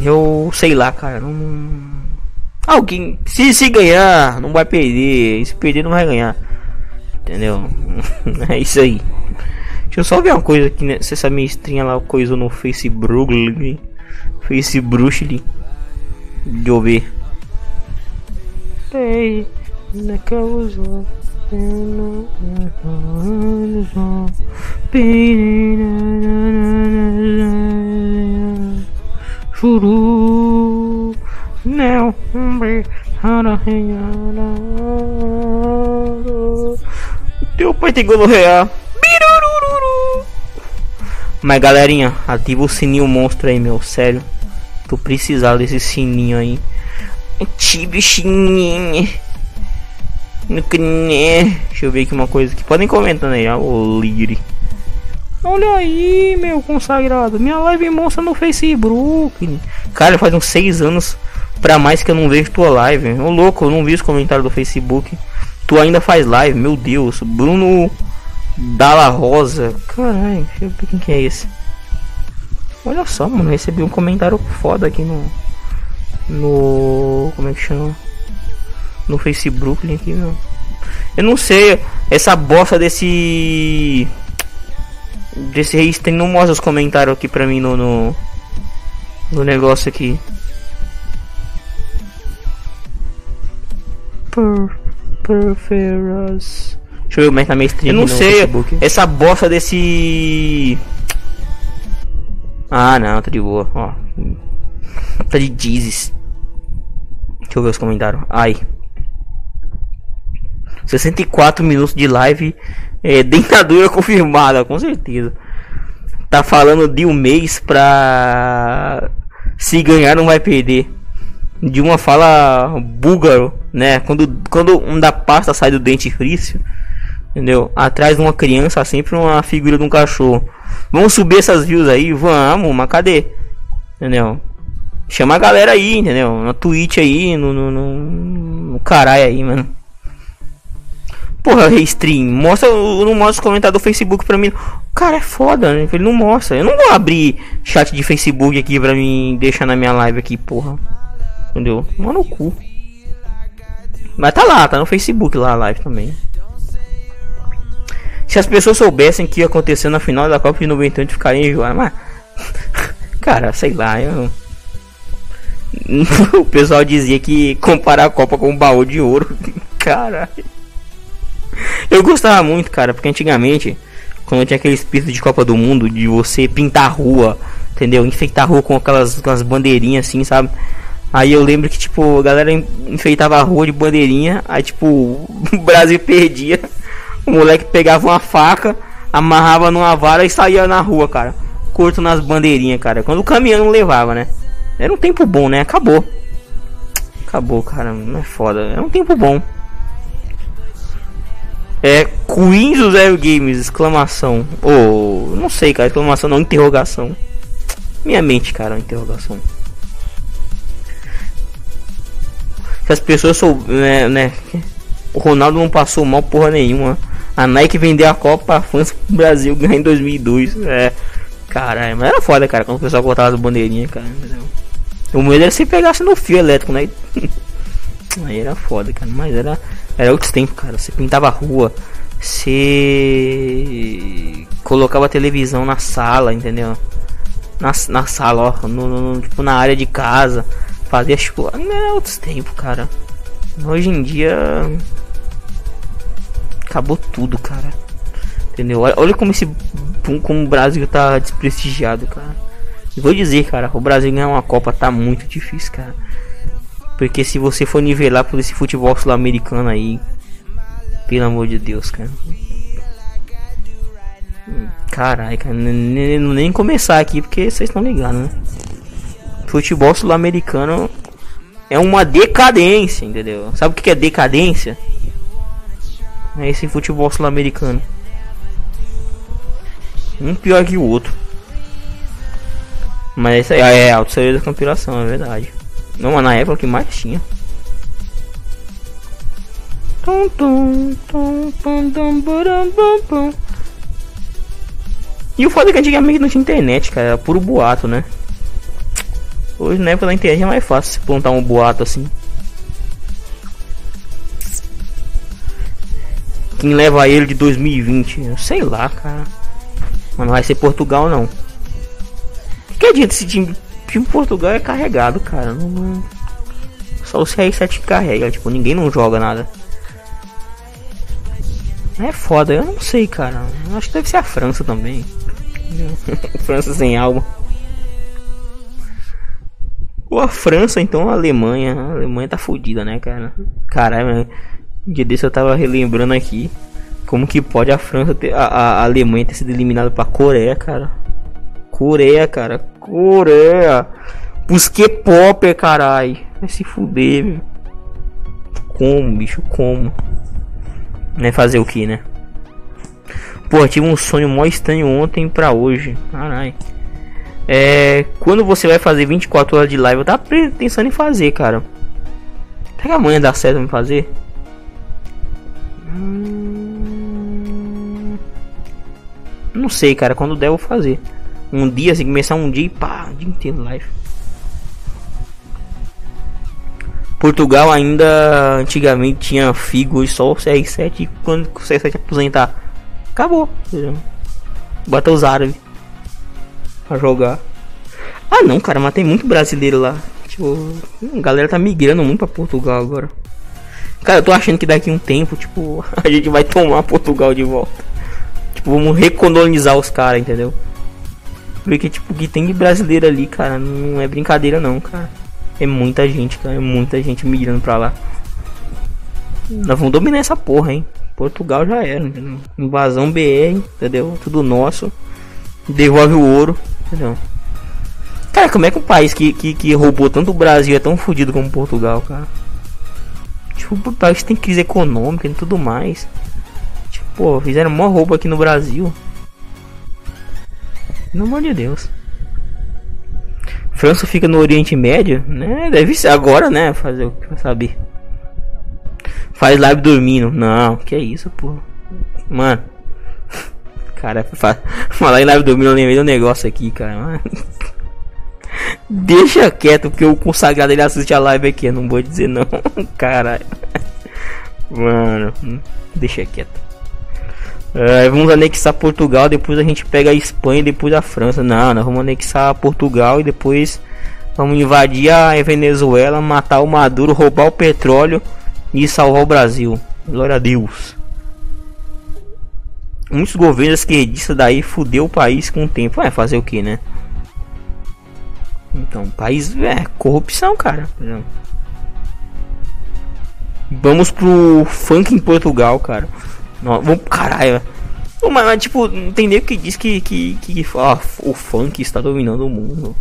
Eu sei lá, cara. Não... Alguém. Se, se ganhar, não vai perder. Se perder, não vai ganhar. Entendeu? é isso aí. Deixa eu só ver uma coisa aqui, né? Se essa minha estrinha lá coisa no Facebook. Facebook. Deixa eu ver. Ei, na causa. Churu. Não, Teu pai tem gonorreia. Mas galerinha, ativa o sininho monstro aí, meu. Sério. Tô precisando desse sininho aí. Ti bichinho. Deixa eu ver aqui uma coisa que podem comentar aí, o Liri. Olha aí, meu consagrado. Minha live mostra no Facebook. Cara, faz uns 6 anos pra mais que eu não vejo tua live. Ô louco, eu não vi os comentários do Facebook. Tu ainda faz live, meu Deus. Bruno Dalla Rosa. Caralho, deixa eu ver quem que é esse. Olha só, mano, recebi um comentário foda aqui no. No. Como é que chama? No Facebook aqui, meu. Eu não sei, essa bosta desse. Desse registro não mostra os comentários aqui pra mim no. No, no negócio aqui. Per, Perferas. Deixa eu ver como é que tá minha stream. Eu não sei, Facebook. essa bosta desse. Ah, não, tá de boa. Ó. Tá de Jesus. Deixa eu ver os comentários. Ai. 64 minutos de live. É, dentadura confirmada, com certeza. Tá falando de um mês pra. Se ganhar, não vai perder. De uma fala búlgaro, né? Quando, quando um da pasta sai do dente frício, entendeu? Atrás de uma criança, sempre uma figura de um cachorro. Vamos subir essas views aí? Vamos, mas cadê? Entendeu? Chama a galera aí, entendeu? Na Twitch aí, no, no, no, no caralho aí, mano. Porra, Restream, mostra, não mostra os comentários do Facebook pra mim. O cara é foda, né? Ele não mostra. Eu não vou abrir chat de Facebook aqui pra mim deixar na minha live aqui, porra. Entendeu? Mano no cu. Mas tá lá, tá no Facebook lá a live também. Se as pessoas soubessem que ia acontecer na final da Copa de 98, ficariam enjoadas. Mas, cara, sei lá, eu. o pessoal dizia que comparar a Copa com um baú de ouro. Caralho. Eu gostava muito, cara, porque antigamente, quando tinha aquele espírito de Copa do Mundo, de você pintar a rua, entendeu? Enfeitar a rua com aquelas, aquelas bandeirinhas assim, sabe? Aí eu lembro que, tipo, a galera enfeitava a rua de bandeirinha, aí, tipo, o Brasil perdia. O moleque pegava uma faca, amarrava numa vara e saía na rua, cara. Curto nas bandeirinhas, cara. Quando o caminhão levava, né? Era um tempo bom, né? Acabou. Acabou, cara. Não é foda. Era um tempo bom. É Queens do Zero Games, exclamação. Ou, oh, não sei, cara, exclamação não, interrogação. Minha mente, cara, interrogação. Se as pessoas souberem, né, né, o Ronaldo não passou mal porra nenhuma. A Nike vendeu a Copa pra França pro Brasil ganhar em 2002. É. Caralho, mas era foda, cara, quando o pessoal cortava as bandeirinhas, cara. Entendeu? O medo era se pegasse no fio elétrico, né? Aí era foda, cara. Mas era, era outros tempos, cara. Você pintava a rua. Você colocava a televisão na sala, entendeu? Na, na sala, ó. No, no, tipo, na área de casa. Fazia tipo. Era outros tempos, cara. Hoje em dia. Acabou tudo, cara. Entendeu? Olha como esse. Como o Brasil tá desprestigiado, cara. Vou dizer, cara, o Brasil ganhar uma Copa tá muito difícil, cara. Porque se você for nivelar por esse futebol sul-americano aí, pelo amor de Deus, cara. Caralho, cara, nem, nem começar aqui porque vocês estão ligados, né? Futebol sul-americano é uma decadência, entendeu? Sabe o que é decadência? É esse futebol sul-americano. Um pior que o outro. Mas isso aí é alto teoria da conspiração, é verdade. Não, na época que mais tinha. E o foda é que antigamente não tinha internet, cara. Era puro boato, né? Hoje na época da internet é mais fácil se plantar um boato assim. Quem leva ele de 2020? Eu sei lá, cara. Mas não vai ser Portugal não. Que adianta esse time, time Portugal é carregado, cara. Não, não... Só o CR7 carrega, tipo, ninguém não joga nada. É foda, eu não sei, cara. Eu acho que deve ser a França também. França sem alma. Ou a França, então a Alemanha. A Alemanha tá fodida, né, cara? Caralho, um dia desse eu tava relembrando aqui. Como que pode a França ter. A, a Alemanha ter sido eliminada pra Coreia, cara? Coreia, cara. Coreia. Busquei popper, carai. Vai se fuder, meu. Como, bicho? Como? Né? Fazer o que, né? Pô, tive um sonho mó estranho ontem pra hoje. Carai. É. Quando você vai fazer 24 horas de live, eu tava pensando em fazer, cara. Será que amanhã dá certo me fazer? Hum... Não sei, cara. Quando der, eu vou fazer. Um dia, assim, começar um dia e pá, o dia inteiro live. Portugal ainda antigamente tinha Figo hoje só o CR7 e quando o CR7 aposentar, acabou. Bota os árabes pra jogar. Ah não, cara, mas tem muito brasileiro lá. Tipo, a galera tá migrando muito pra Portugal agora. Cara, eu tô achando que daqui um tempo, tipo, a gente vai tomar Portugal de volta. Tipo, vamos recolonizar os caras, entendeu? Porque, tipo, o que tem de brasileiro ali, cara, não é brincadeira não, cara. É muita gente, cara, é muita gente migrando pra lá. Nós vamos dominar essa porra, hein. Portugal já era, entendeu? Invasão BR, entendeu? Tudo nosso. Devolve o ouro, entendeu? Cara, como é que um país que, que, que roubou tanto o Brasil é tão fodido como Portugal, cara? Tipo, o país tem crise econômica e tudo mais. Tipo, pô, fizeram mó roubo aqui no Brasil. Pelo amor de Deus. França fica no Oriente Médio, né? Deve ser agora, né? Fazer o que vai saber. Faz live dormindo. Não, que é isso, pô. Mano. Cara, falar em live dormindo, eu lembrei do negócio aqui, cara. Mano. Deixa quieto, porque o consagrado ele assiste a live aqui. Eu não vou dizer não, caralho. Mano, hum, deixa quieto. Uh, vamos anexar Portugal, depois a gente pega a Espanha depois a França. Não, nós vamos anexar Portugal e depois vamos invadir a Venezuela, matar o Maduro, roubar o petróleo e salvar o Brasil. Glória a Deus. Muitos governos esquerdistas daí fudeu o país com o tempo. Vai fazer o que, né? Então, país é corrupção, cara. Vamos pro funk em Portugal, cara. Vamos, caralho. Mas, mas, tipo, entender que diz que, que, que o funk está dominando o mundo.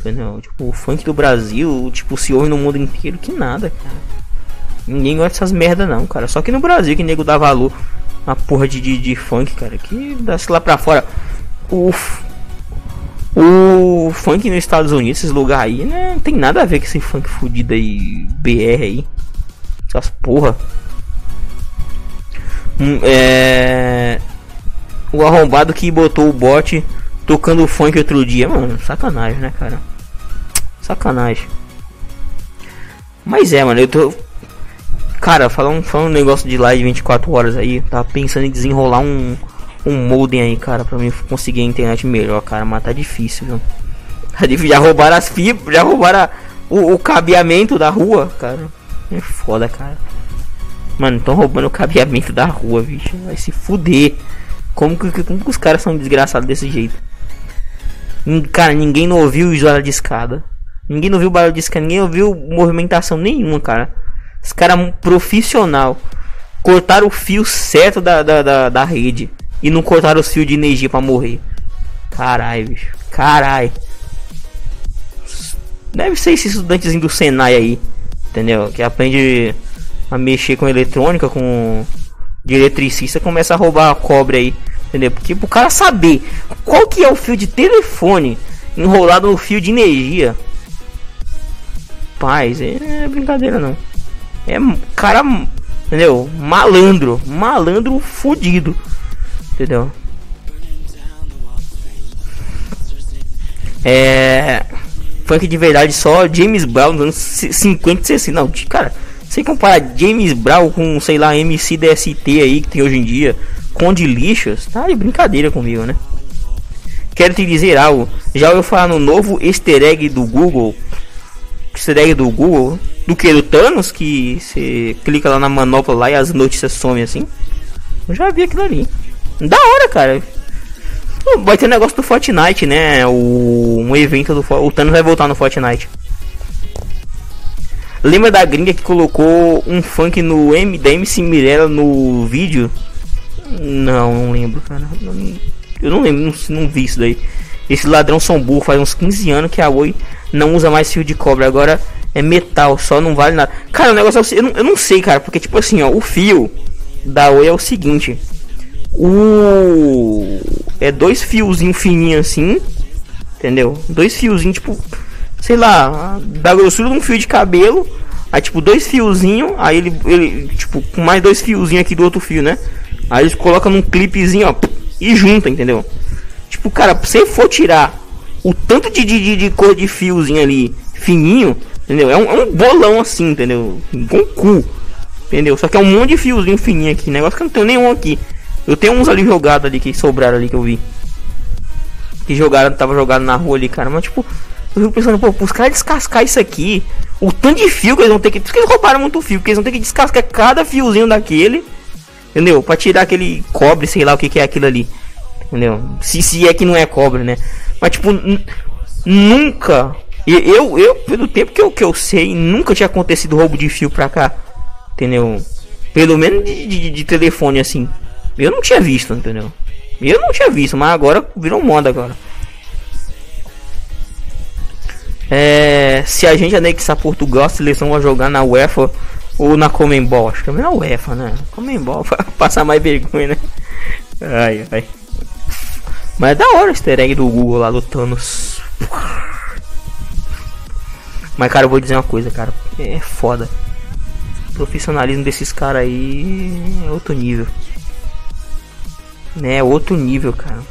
Entendeu? Tipo, o funk do Brasil, tipo, se ouve no mundo inteiro. Que nada, cara. Ninguém gosta dessas merda não, cara. Só que no Brasil que nego dá valor a porra de, de, de funk, cara. Que dá lá pra fora. O, o funk nos Estados Unidos, esses lugares aí, né, não tem nada a ver com esse funk fudido aí, BR aí. Essas porra. Hum, é... O arrombado que botou o bot tocando funk outro dia, mano. Sacanagem, né, cara? Sacanagem. Mas é, mano, eu tô. Cara, falando, falando um negócio de live 24 horas aí, tava pensando em desenrolar um, um modem aí, cara, pra mim conseguir a internet melhor, cara, mas tá difícil, viu? Tá já roubaram as fibras, já roubaram a, o, o cabeamento da rua, cara. É foda, cara. Mano, estão roubando o cabeamento da rua, bicho. Vai se fuder. Como que, como que os caras são desgraçados desse jeito? Cara, ninguém não ouviu o barulho de escada. Ninguém não ouviu barulho de escada. Ninguém ouviu movimentação nenhuma, cara. Os caras profissional. Cortaram o fio certo da, da, da, da rede. E não cortaram os fios de energia para morrer. Carai, bicho. Carai. Deve ser esses estudantes do Senai aí. Entendeu? Que aprende a mexer com eletrônica, com de eletricista, começa a roubar a cobre aí. Entendeu? Porque pro cara saber qual que é o fio de telefone enrolado no fio de energia. Paz, é brincadeira não. É cara, entendeu? Malandro, malandro fudido. Entendeu? É. Funk de verdade só James Brown nos anos 50 e 60. Não, cara, sem comparar James Brown com, sei lá, MC DST aí que tem hoje em dia, Conde Lixas, tá de brincadeira comigo, né? Quero te dizer algo. Já ouviu falar no novo easter egg do Google? Easter egg do Google? Do que? Do Thanos? Que você clica lá na manopla lá e as notícias somem assim? Eu já vi aquilo ali. Da hora, cara. Vai ter negócio do Fortnite, né? O, um evento do O Thanos vai voltar no Fortnite. Lembra da gringa que colocou um funk no M da MC Mirella no vídeo? Não, não lembro, cara. Eu não lembro, não, não vi isso daí. Esse ladrão são burro faz uns 15 anos que a Oi não usa mais fio de cobre. Agora é metal, só não vale nada. Cara, o negócio é eu não, eu não sei, cara, porque tipo assim, ó, o fio da Oi é o seguinte. O é dois fiozinhos fininhos assim, entendeu? Dois fiozinhos tipo, sei lá, da grossura de um fio de cabelo, aí tipo dois fiozinhos, aí ele ele tipo com mais dois fiozinhos aqui do outro fio, né? Aí eles colocam num clipezinho, ó, e junta, entendeu? Tipo, cara, se você for tirar o tanto de, de, de cor de fiozinho ali fininho, entendeu? É um, é um bolão assim, entendeu? Com cu, entendeu? Só que é um monte de fiozinho fininho aqui, negócio que eu não tenho nenhum aqui. Eu tenho uns ali jogados ali que sobraram ali que eu vi. Que jogaram, tava jogado na rua ali, cara. Mas tipo, eu fico pensando, pô, os caras descascar isso aqui, o tanto de fio que eles vão ter que. Por que eles roubaram muito fio? Porque eles vão ter que descascar cada fiozinho daquele. Entendeu? Pra tirar aquele cobre, sei lá o que, que é aquilo ali. Entendeu? Se, se é que não é cobre, né? Mas tipo, nunca. Eu, eu, pelo tempo que eu, que eu sei, nunca tinha acontecido roubo de fio pra cá. Entendeu? Pelo menos de, de, de telefone assim. Eu não tinha visto, entendeu? Eu não tinha visto, mas agora virou moda agora. É, se a gente anexar Portugal, a seleção vai jogar na UEFA ou na Comembol. Acho que é na UEFA, né? Comembol passar mais vergonha, né? Ai, ai. Mas é da hora o easter egg do Google lá do Thanos. Mas cara, eu vou dizer uma coisa, cara. É foda. O profissionalismo desses caras aí é outro nível. Né, outro nível, cara.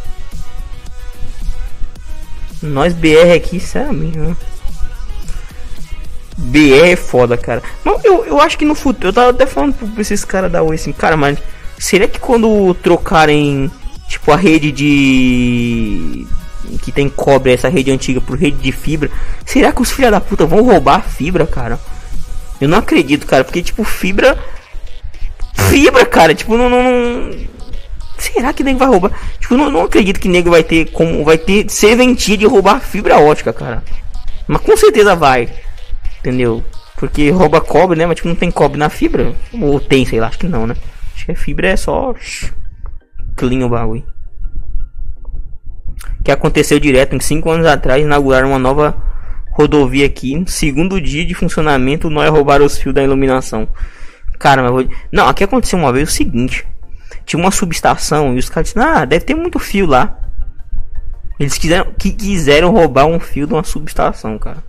Nós BR aqui, sinceramente, né? BR é foda, cara. Mas eu, eu acho que no futuro, eu tava até falando pra esses caras da Oi assim, cara, mas será que quando trocarem, tipo, a rede de. que tem cobre, essa rede antiga, por rede de fibra, será que os filha da puta vão roubar a fibra, cara? Eu não acredito, cara, porque, tipo, fibra. Fibra, cara, tipo, não, não, não será que nego vai roubar? Tipo, não, não acredito que nego vai ter como. Vai ter serventia de roubar fibra ótica, cara. Mas com certeza vai. Entendeu? Porque rouba cobre, né? Mas tipo, não tem cobre na fibra. Ou tem, sei lá, acho que não, né? Acho que a fibra é só. Clean o bagulho. Que aconteceu direto em 5 anos atrás, inauguraram uma nova rodovia aqui. No segundo dia de funcionamento, nós roubaram os fios da iluminação. Cara, mas vou... Não, aqui aconteceu uma vez o seguinte tinha uma subestação e os caras disseram, ah, deve ter muito fio lá. Eles quiseram, que quiseram roubar um fio de uma subestação, cara.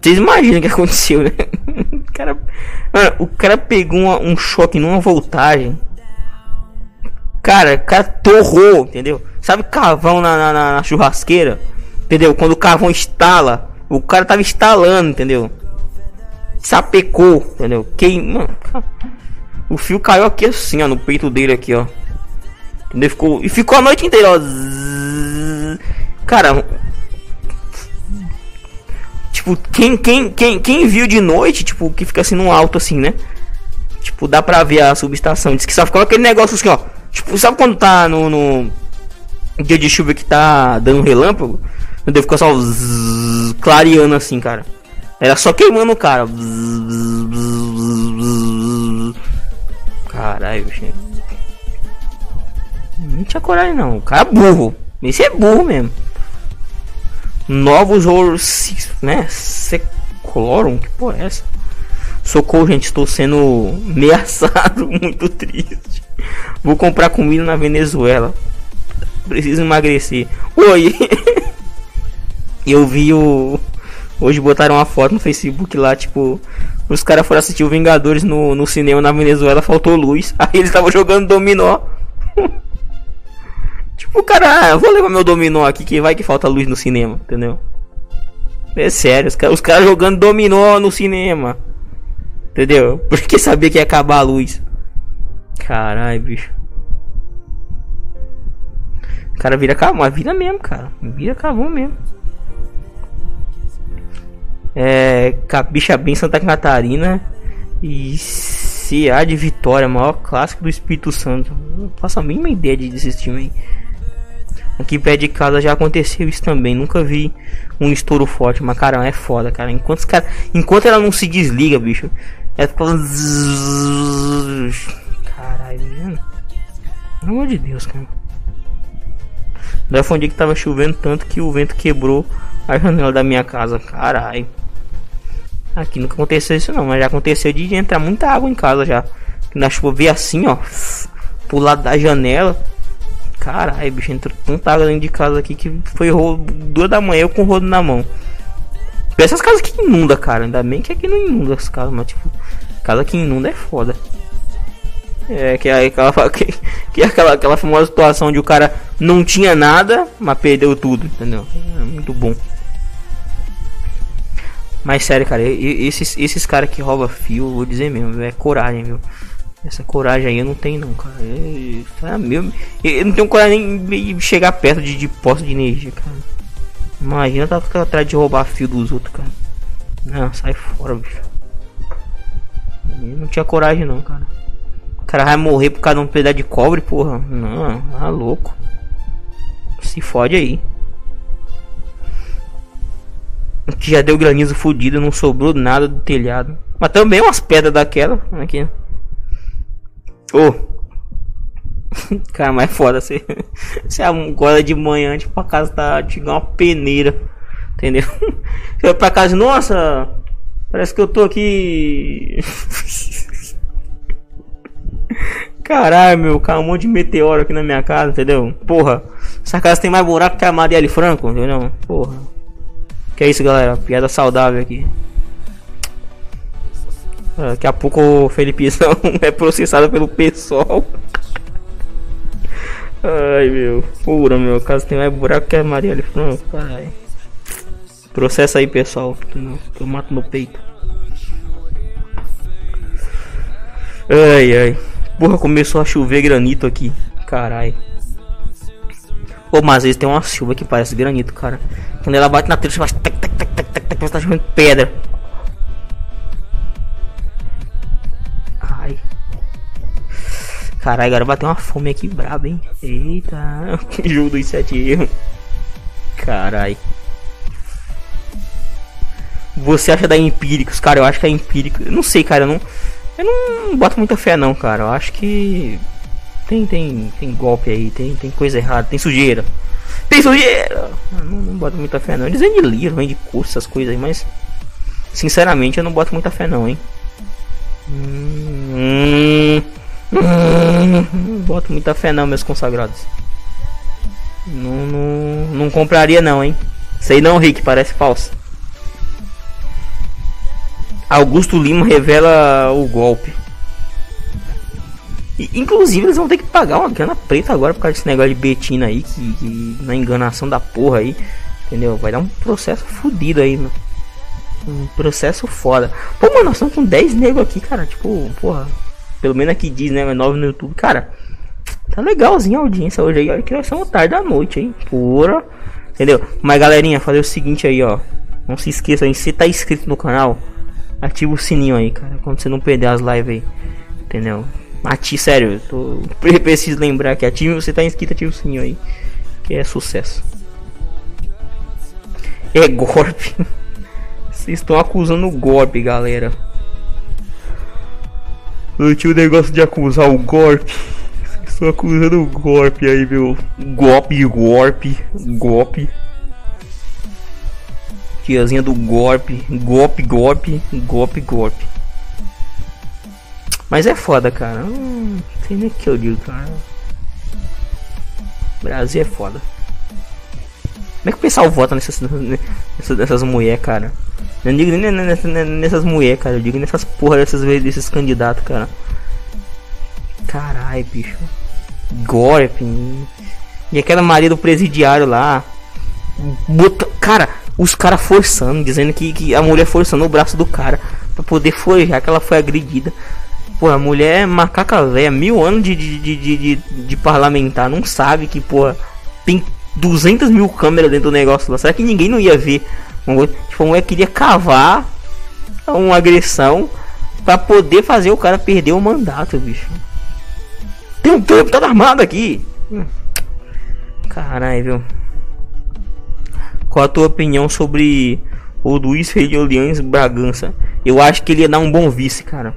Vocês imaginam o que aconteceu, né? o cara, mano, o cara pegou uma, um choque numa voltagem. Cara, o cara torrou, entendeu? Sabe carvão na, na, na churrasqueira? Entendeu? Quando o carvão estala, o cara tava instalando, entendeu? sapecou, entendeu? Queima. O fio caiu aqui assim, ó, no peito dele aqui, ó. Entendeu? Ficou, e ficou a noite inteira, ó. Cara, tipo, quem, quem, quem, quem viu de noite, tipo, que fica assim no alto assim, né? Tipo, dá pra ver a subestação. Diz que só ficava aquele negócio assim, ó. Tipo, sabe quando tá no, no dia de chuva que tá dando relâmpago? Entendeu? Ficou só zzz, clareando assim, cara. Era só queimando o cara. Caralho, gente. Não tinha coragem não. O cara é burro. Esse é burro mesmo. Novos horsos, né? Seclorum? Que porra é essa? Socorro, gente. Estou sendo ameaçado. Muito triste. Vou comprar comida na Venezuela. Preciso emagrecer. Oi. Eu vi o Hoje botaram uma foto no Facebook lá, tipo, os caras foram assistir o Vingadores no, no cinema na Venezuela, faltou luz. Aí eles estavam jogando dominó. tipo, cara, ah, vou levar meu dominó aqui que vai que falta luz no cinema, entendeu? É sério, os caras cara jogando dominó no cinema. Entendeu? Porque sabia que ia acabar a luz. Caralho, bicho. O cara vira cavão, mas vira mesmo, cara. Vira cavão mesmo. É, Capixabim, Santa Catarina e CA de Vitória, maior clássico do Espírito Santo. Não faço a mínima ideia de desse time aí. Aqui perto de casa já aconteceu isso também. Nunca vi um estouro forte, mas cara, é foda, cara. Enquanto, cara, enquanto ela não se desliga, bicho, é falando. Caralho, mano. Pelo amor de Deus, cara. Daí foi um dia que tava chovendo tanto que o vento quebrou a janela da minha casa. Caralho. Aqui nunca aconteceu isso não, mas já aconteceu de entrar muita água em casa já. Na chuva veio assim, ó, pro lado da janela. Caralho, bicho, entrou tanta água dentro de casa aqui que foi duas da manhã eu com o rodo na mão. Essas casas que inunda, cara. Ainda bem que aqui não inunda as casas, mas tipo, casa que inunda é foda. É, que é aquela, que, que é aquela, aquela famosa situação de o cara não tinha nada, mas perdeu tudo, entendeu? É muito bom. Mas sério, cara, esses, esses caras que roubam fio, vou dizer mesmo, é coragem, viu? Essa coragem aí eu não tenho não, cara. É, é meu, eu não tenho coragem nem de chegar perto de, de de energia, cara. Imagina tá ficando atrás de roubar fio dos outros, cara. Não, sai fora, bicho. Eu não tinha coragem não, cara. O cara vai morrer por causa de um pedaço de cobre, porra. Não, tá louco. Se fode aí que já deu granizo fudido, não sobrou nada do telhado. Mas também umas pedras daquela aqui. Ô. Oh. Cara, mas é foda você. Você acorda de manhã, tipo, a casa tá tipo uma peneira. Entendeu? Você vai pra casa, nossa, parece que eu tô aqui. Caralho, meu, caiu um monte de meteoro aqui na minha casa, entendeu? Porra, essa casa tem mais buraco que a Marielle Franco, entendeu? Porra. Que é isso, galera. Piada saudável aqui. Ah, daqui a pouco o Felipezão é processado pelo pessoal. Ai, meu. Pura, meu. Caso tem mais buraco que a Maria ali. Franco, caralho. Processa aí, pessoal. Que eu mato no peito. Ai, ai. Porra, começou a chover granito aqui. Caralho. Pô, mas vezes tem uma chuva que parece granito, cara. Quando ela bate na trilha, você faz tac, tac, tac, tac, tac, tac, tá chovendo pedra. Ai. Caralho, agora bateu uma fome aqui braba, hein? Eita. Jogo dos sete erros. Você acha da Empíricos? Cara, eu acho que é Empíricos. Eu não sei, cara. Eu não, eu não boto muita fé, não, cara. Eu acho que tem, tem, tem golpe aí, tem, tem coisa errada, tem sujeira. Tem sujeira! Não, não boto muita fé não. Eles vendem livro, vendem curso, essas coisas aí, mas. Sinceramente eu não boto muita fé não, hein? Hum, hum, não boto muita fé não, meus consagrados. Não, não, não compraria não, hein? Sei não, Rick, parece falso. Augusto Lima revela o golpe. E, inclusive, eles vão ter que pagar uma grana preta agora por causa desse negócio de Betina aí, que, que na enganação da porra aí, entendeu? Vai dar um processo fodido aí, mano. Um processo foda. Pô, mano, nós estamos com 10 negros aqui, cara. Tipo, porra. Pelo menos aqui diz, né? 9 no YouTube. Cara, tá legalzinho a audiência hoje aí. Olha que nós somos tarde da noite, hein? Porra. Entendeu? Mas galerinha, fazer o seguinte aí, ó. Não se esqueça, aí, se tá inscrito no canal, ativa o sininho aí, cara. Quando você não perder as lives aí. Entendeu? Ative, sério, eu tô... preciso lembrar que ative, você tá inscrito, ativa o sininho aí. Que é sucesso. É golpe. Vocês estão acusando o golpe, galera. Eu tinha o negócio de acusar o golpe. Vocês estão acusando o golpe aí, meu. Golpe, golpe, golpe. Tiazinha do golpe, golpe, golpe, golpe, golpe. Mas é foda, cara. Não sei nem o que eu digo, cara. Brasil é foda. Como é que o pessoal vota nessas, nessas, nessas mulheres, cara? Eu não digo nem nessas, nessas mulheres, cara. Eu digo nessas porra dessas, desses candidatos, cara. Carai, bicho. Golpe. E aquela Maria do presidiário lá. Bota... Cara, os caras forçando, dizendo que, que a mulher forçando o braço do cara pra poder forjar que ela foi agredida. Pô, a mulher é macaca velha, mil anos de, de, de, de, de, parlamentar, não sabe que, pô, tem 200 mil câmeras dentro do negócio lá. Será que ninguém não ia ver? Tipo, a mulher queria cavar uma agressão para poder fazer o cara perder o mandato, bicho. Tem um deputado armado aqui. Caralho, viu? Qual a tua opinião sobre o Luiz Feliolians Bragança? Eu acho que ele ia dar um bom vice, cara.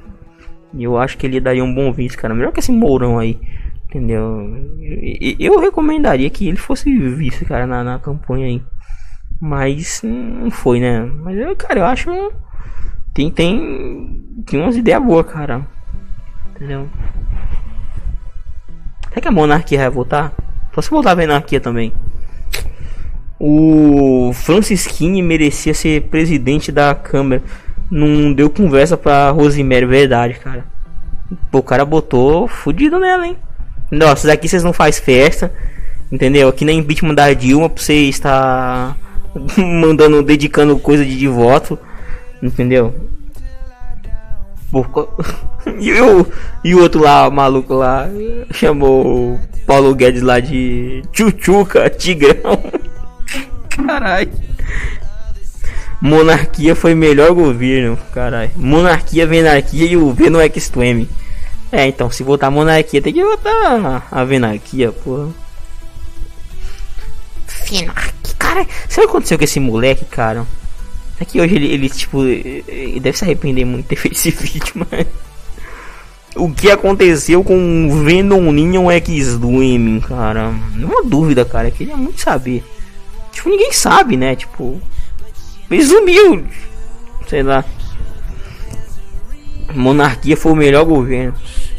Eu acho que ele daria um bom vice, cara. Melhor que esse Mourão aí. Entendeu? Eu recomendaria que ele fosse vice, cara, na, na campanha aí. Mas não foi, né? Mas eu, cara, eu acho. Tem, tem. Tem umas ideias boas, cara. Entendeu? Será que a monarquia vai voltar? Só se voltar a anarquia também. O Francisquini merecia ser presidente da Câmara não deu conversa pra Rosemary, verdade, cara. O cara botou fudido nela, hein? Nossa, aqui vocês não faz festa, entendeu? Aqui na impeachment da Dilma pra você estar mandando, dedicando coisa de, de voto, entendeu? E, o, e o outro lá, o maluco lá, chamou Paulo Guedes lá de Chuchuca, Tigrão. Caralho. Monarquia foi melhor governo, caralho. Monarquia, venarquia e o V no extreme. É, então, se votar monarquia, tem que votar a venarquia, porra. Venarquia, cara. Sabe o que aconteceu com esse moleque, cara? É que hoje ele, ele, tipo, ele deve se arrepender muito de ter feito esse vídeo, mas. O que aconteceu com o Venom Neon X-Dream, cara? Não uma dúvida, cara. Queria muito saber. Tipo, ninguém sabe, né? Tipo, ele sumiu. Sei lá. Monarquia foi o melhor governo.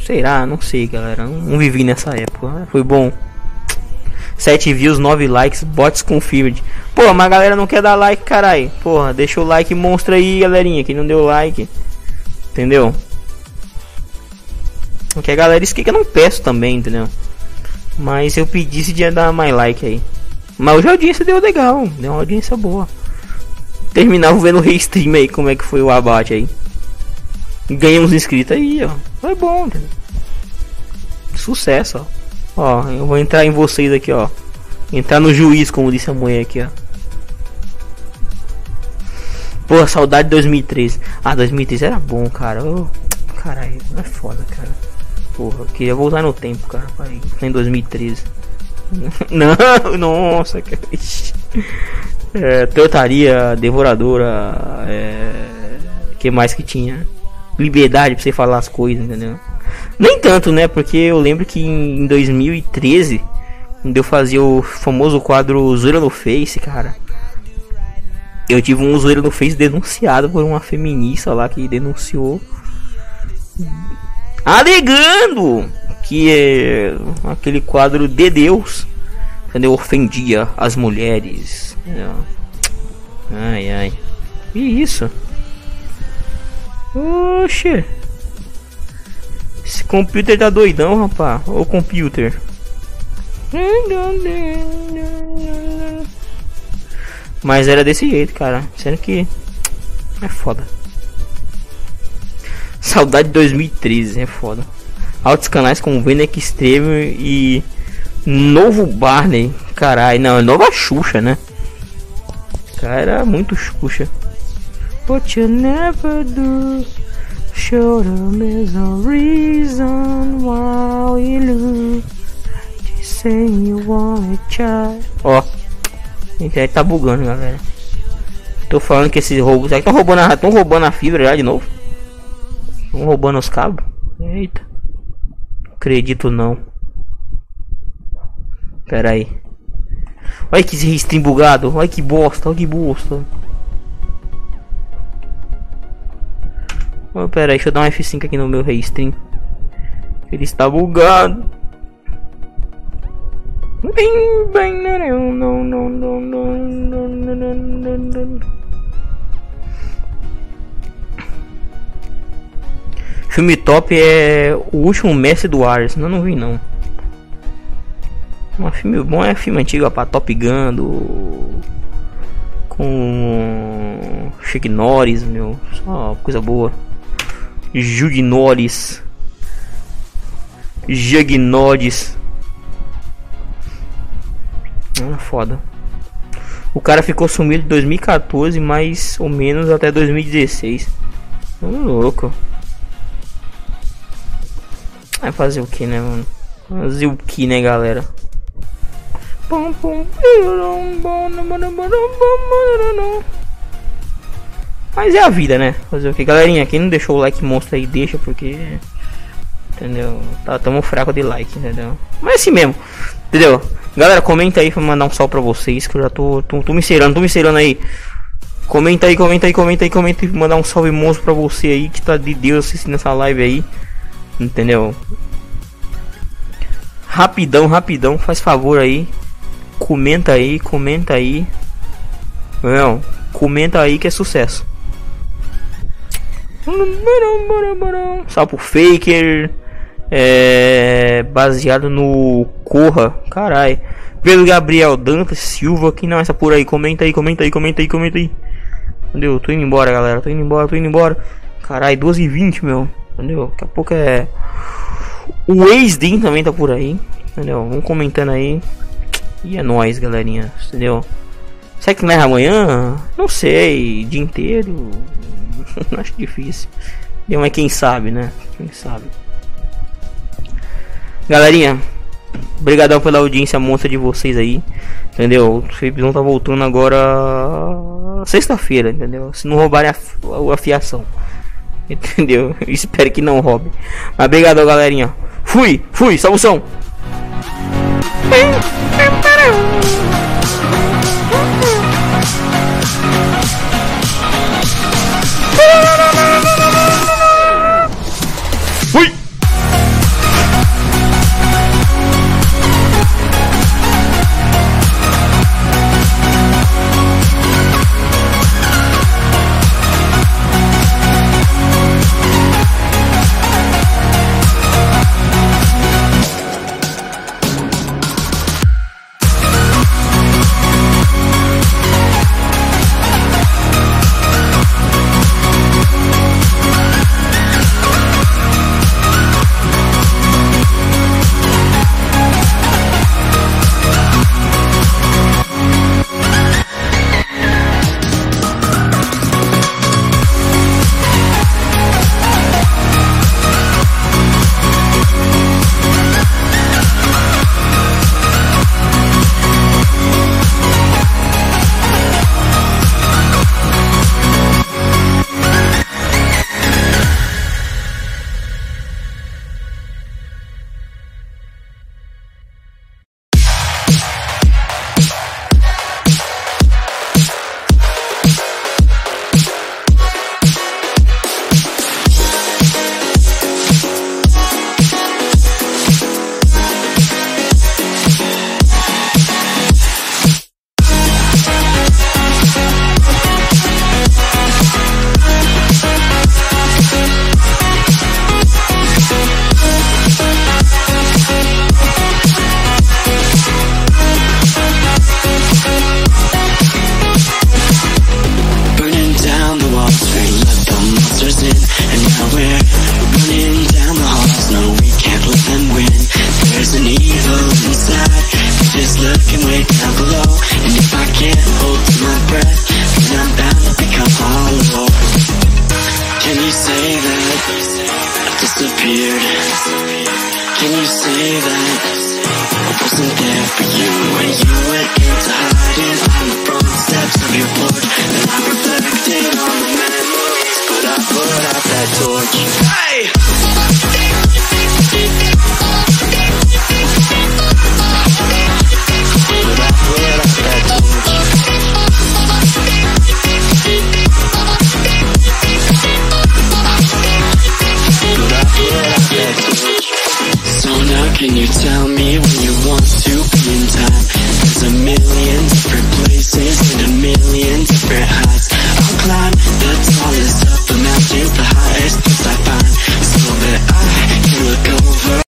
Será? Não sei, galera. Não, não vivi nessa época. Foi bom. 7 views, 9 likes, bots confirmed. Pô, mas a galera não quer dar like, carai. Porra, deixa o like monstro aí, galerinha. Quem não deu like. Entendeu? Porque a galera isso que eu não peço também, entendeu? Mas eu pedi se de dar mais like aí. Mas hoje a audiência deu legal. Deu uma audiência boa terminava vendo o restream aí, como é que foi o abate aí. Ganhei uns inscritos aí, ó. Foi bom? Sucesso, ó. Ó, eu vou entrar em vocês aqui, ó. Entrar no juiz, como disse a mulher aqui, ó. Pô, saudade de 2013. Ah, 2013 era bom, cara. Oh, caralho, é foda, cara. Porra, eu queria voltar no tempo, cara. Em 2013. Não, nossa, cara. É, trotaria, devoradora, é, que mais que tinha? Liberdade pra você falar as coisas, entendeu? Nem tanto, né? Porque eu lembro que em 2013, quando eu fazia o famoso quadro Zoeira no Face, cara. Eu tive um zoeira no Face denunciado por uma feminista lá que denunciou. Alegando que é aquele quadro de Deus entendeu? Ofendia as mulheres. Ai ai. Que isso? Oxe. Esse computer tá doidão, rapaz. O computer. Mas era desse jeito, cara. Sendo que. É foda. Saudade de 2013, é foda. Altos canais como Venek Extreme e Novo Barney. Caralho, não, é nova Xuxa, né? Cara, era muito Xuxa. But you never do. Show them there's no reason why we lose. Just say you want a child. Ó, a internet tá bugando, galera. Tô falando que esses roubos. Que estão roubando, a, roubando a fibra já de novo? Estão roubando os cabos? Eita. Acredito não. Pera aí. Olha que stream bugado. Olha que bosta. Olha que bosta. Oh, pera aí, deixa eu dar um F5 aqui no meu restream. Ele está bugado. Bem, bem, não, não, não, não, não, não, não, não, não. Filme top é O Último Mestre do Ares. Não, não vi não. Um filme bom é filme antigo, para Top Gun do... com Chuck Norris, meu, só coisa boa. Jugnores. Jugnores. Ah, foda. O cara ficou sumido de 2014, mais ou menos até 2016. Oh, louco. Vai fazer o que, né, mano? Fazer o que, né, galera? Mas é a vida, né? Fazer o que, galerinha? Quem não deixou o like monstro aí, deixa, porque. Entendeu? Tá tamo fraco de like, entendeu? Mas é assim mesmo, entendeu? Galera, comenta aí pra mandar um salve pra vocês, que eu já tô, tô, tô me serando, tô me serando aí. Comenta aí, comenta aí, comenta aí, comenta aí, mandar um salve monstro pra você aí, que tá de Deus assistindo essa live aí. Entendeu? Rapidão, rapidão, faz favor aí. Comenta aí, comenta aí. Não, comenta aí que é sucesso. Salve Faker. É, baseado no Corra. Carai. Pedro Gabriel Dantas Silva. Que não, essa por aí. Comenta aí, comenta aí, comenta aí, comenta aí. Entendeu? Tô indo embora, galera. Tô indo embora, tô indo embora. Carai, 12 e 20 meu. Entendeu? Daqui a pouco é. O ex-Din também tá por aí. Entendeu? Vamos comentando aí. E é nóis, galerinha. Entendeu? Será que não é amanhã? Não sei. Dia inteiro. Acho difícil. Mas quem sabe, né? Quem sabe. Galerinha, obrigadão pela audiência monstra de vocês aí. Entendeu? O Felipe tá voltando agora sexta-feira, entendeu? Se não roubarem a, a fiação. Entendeu? Espero que não roube. Mas obrigado, galerinha. Fui, fui, salvação.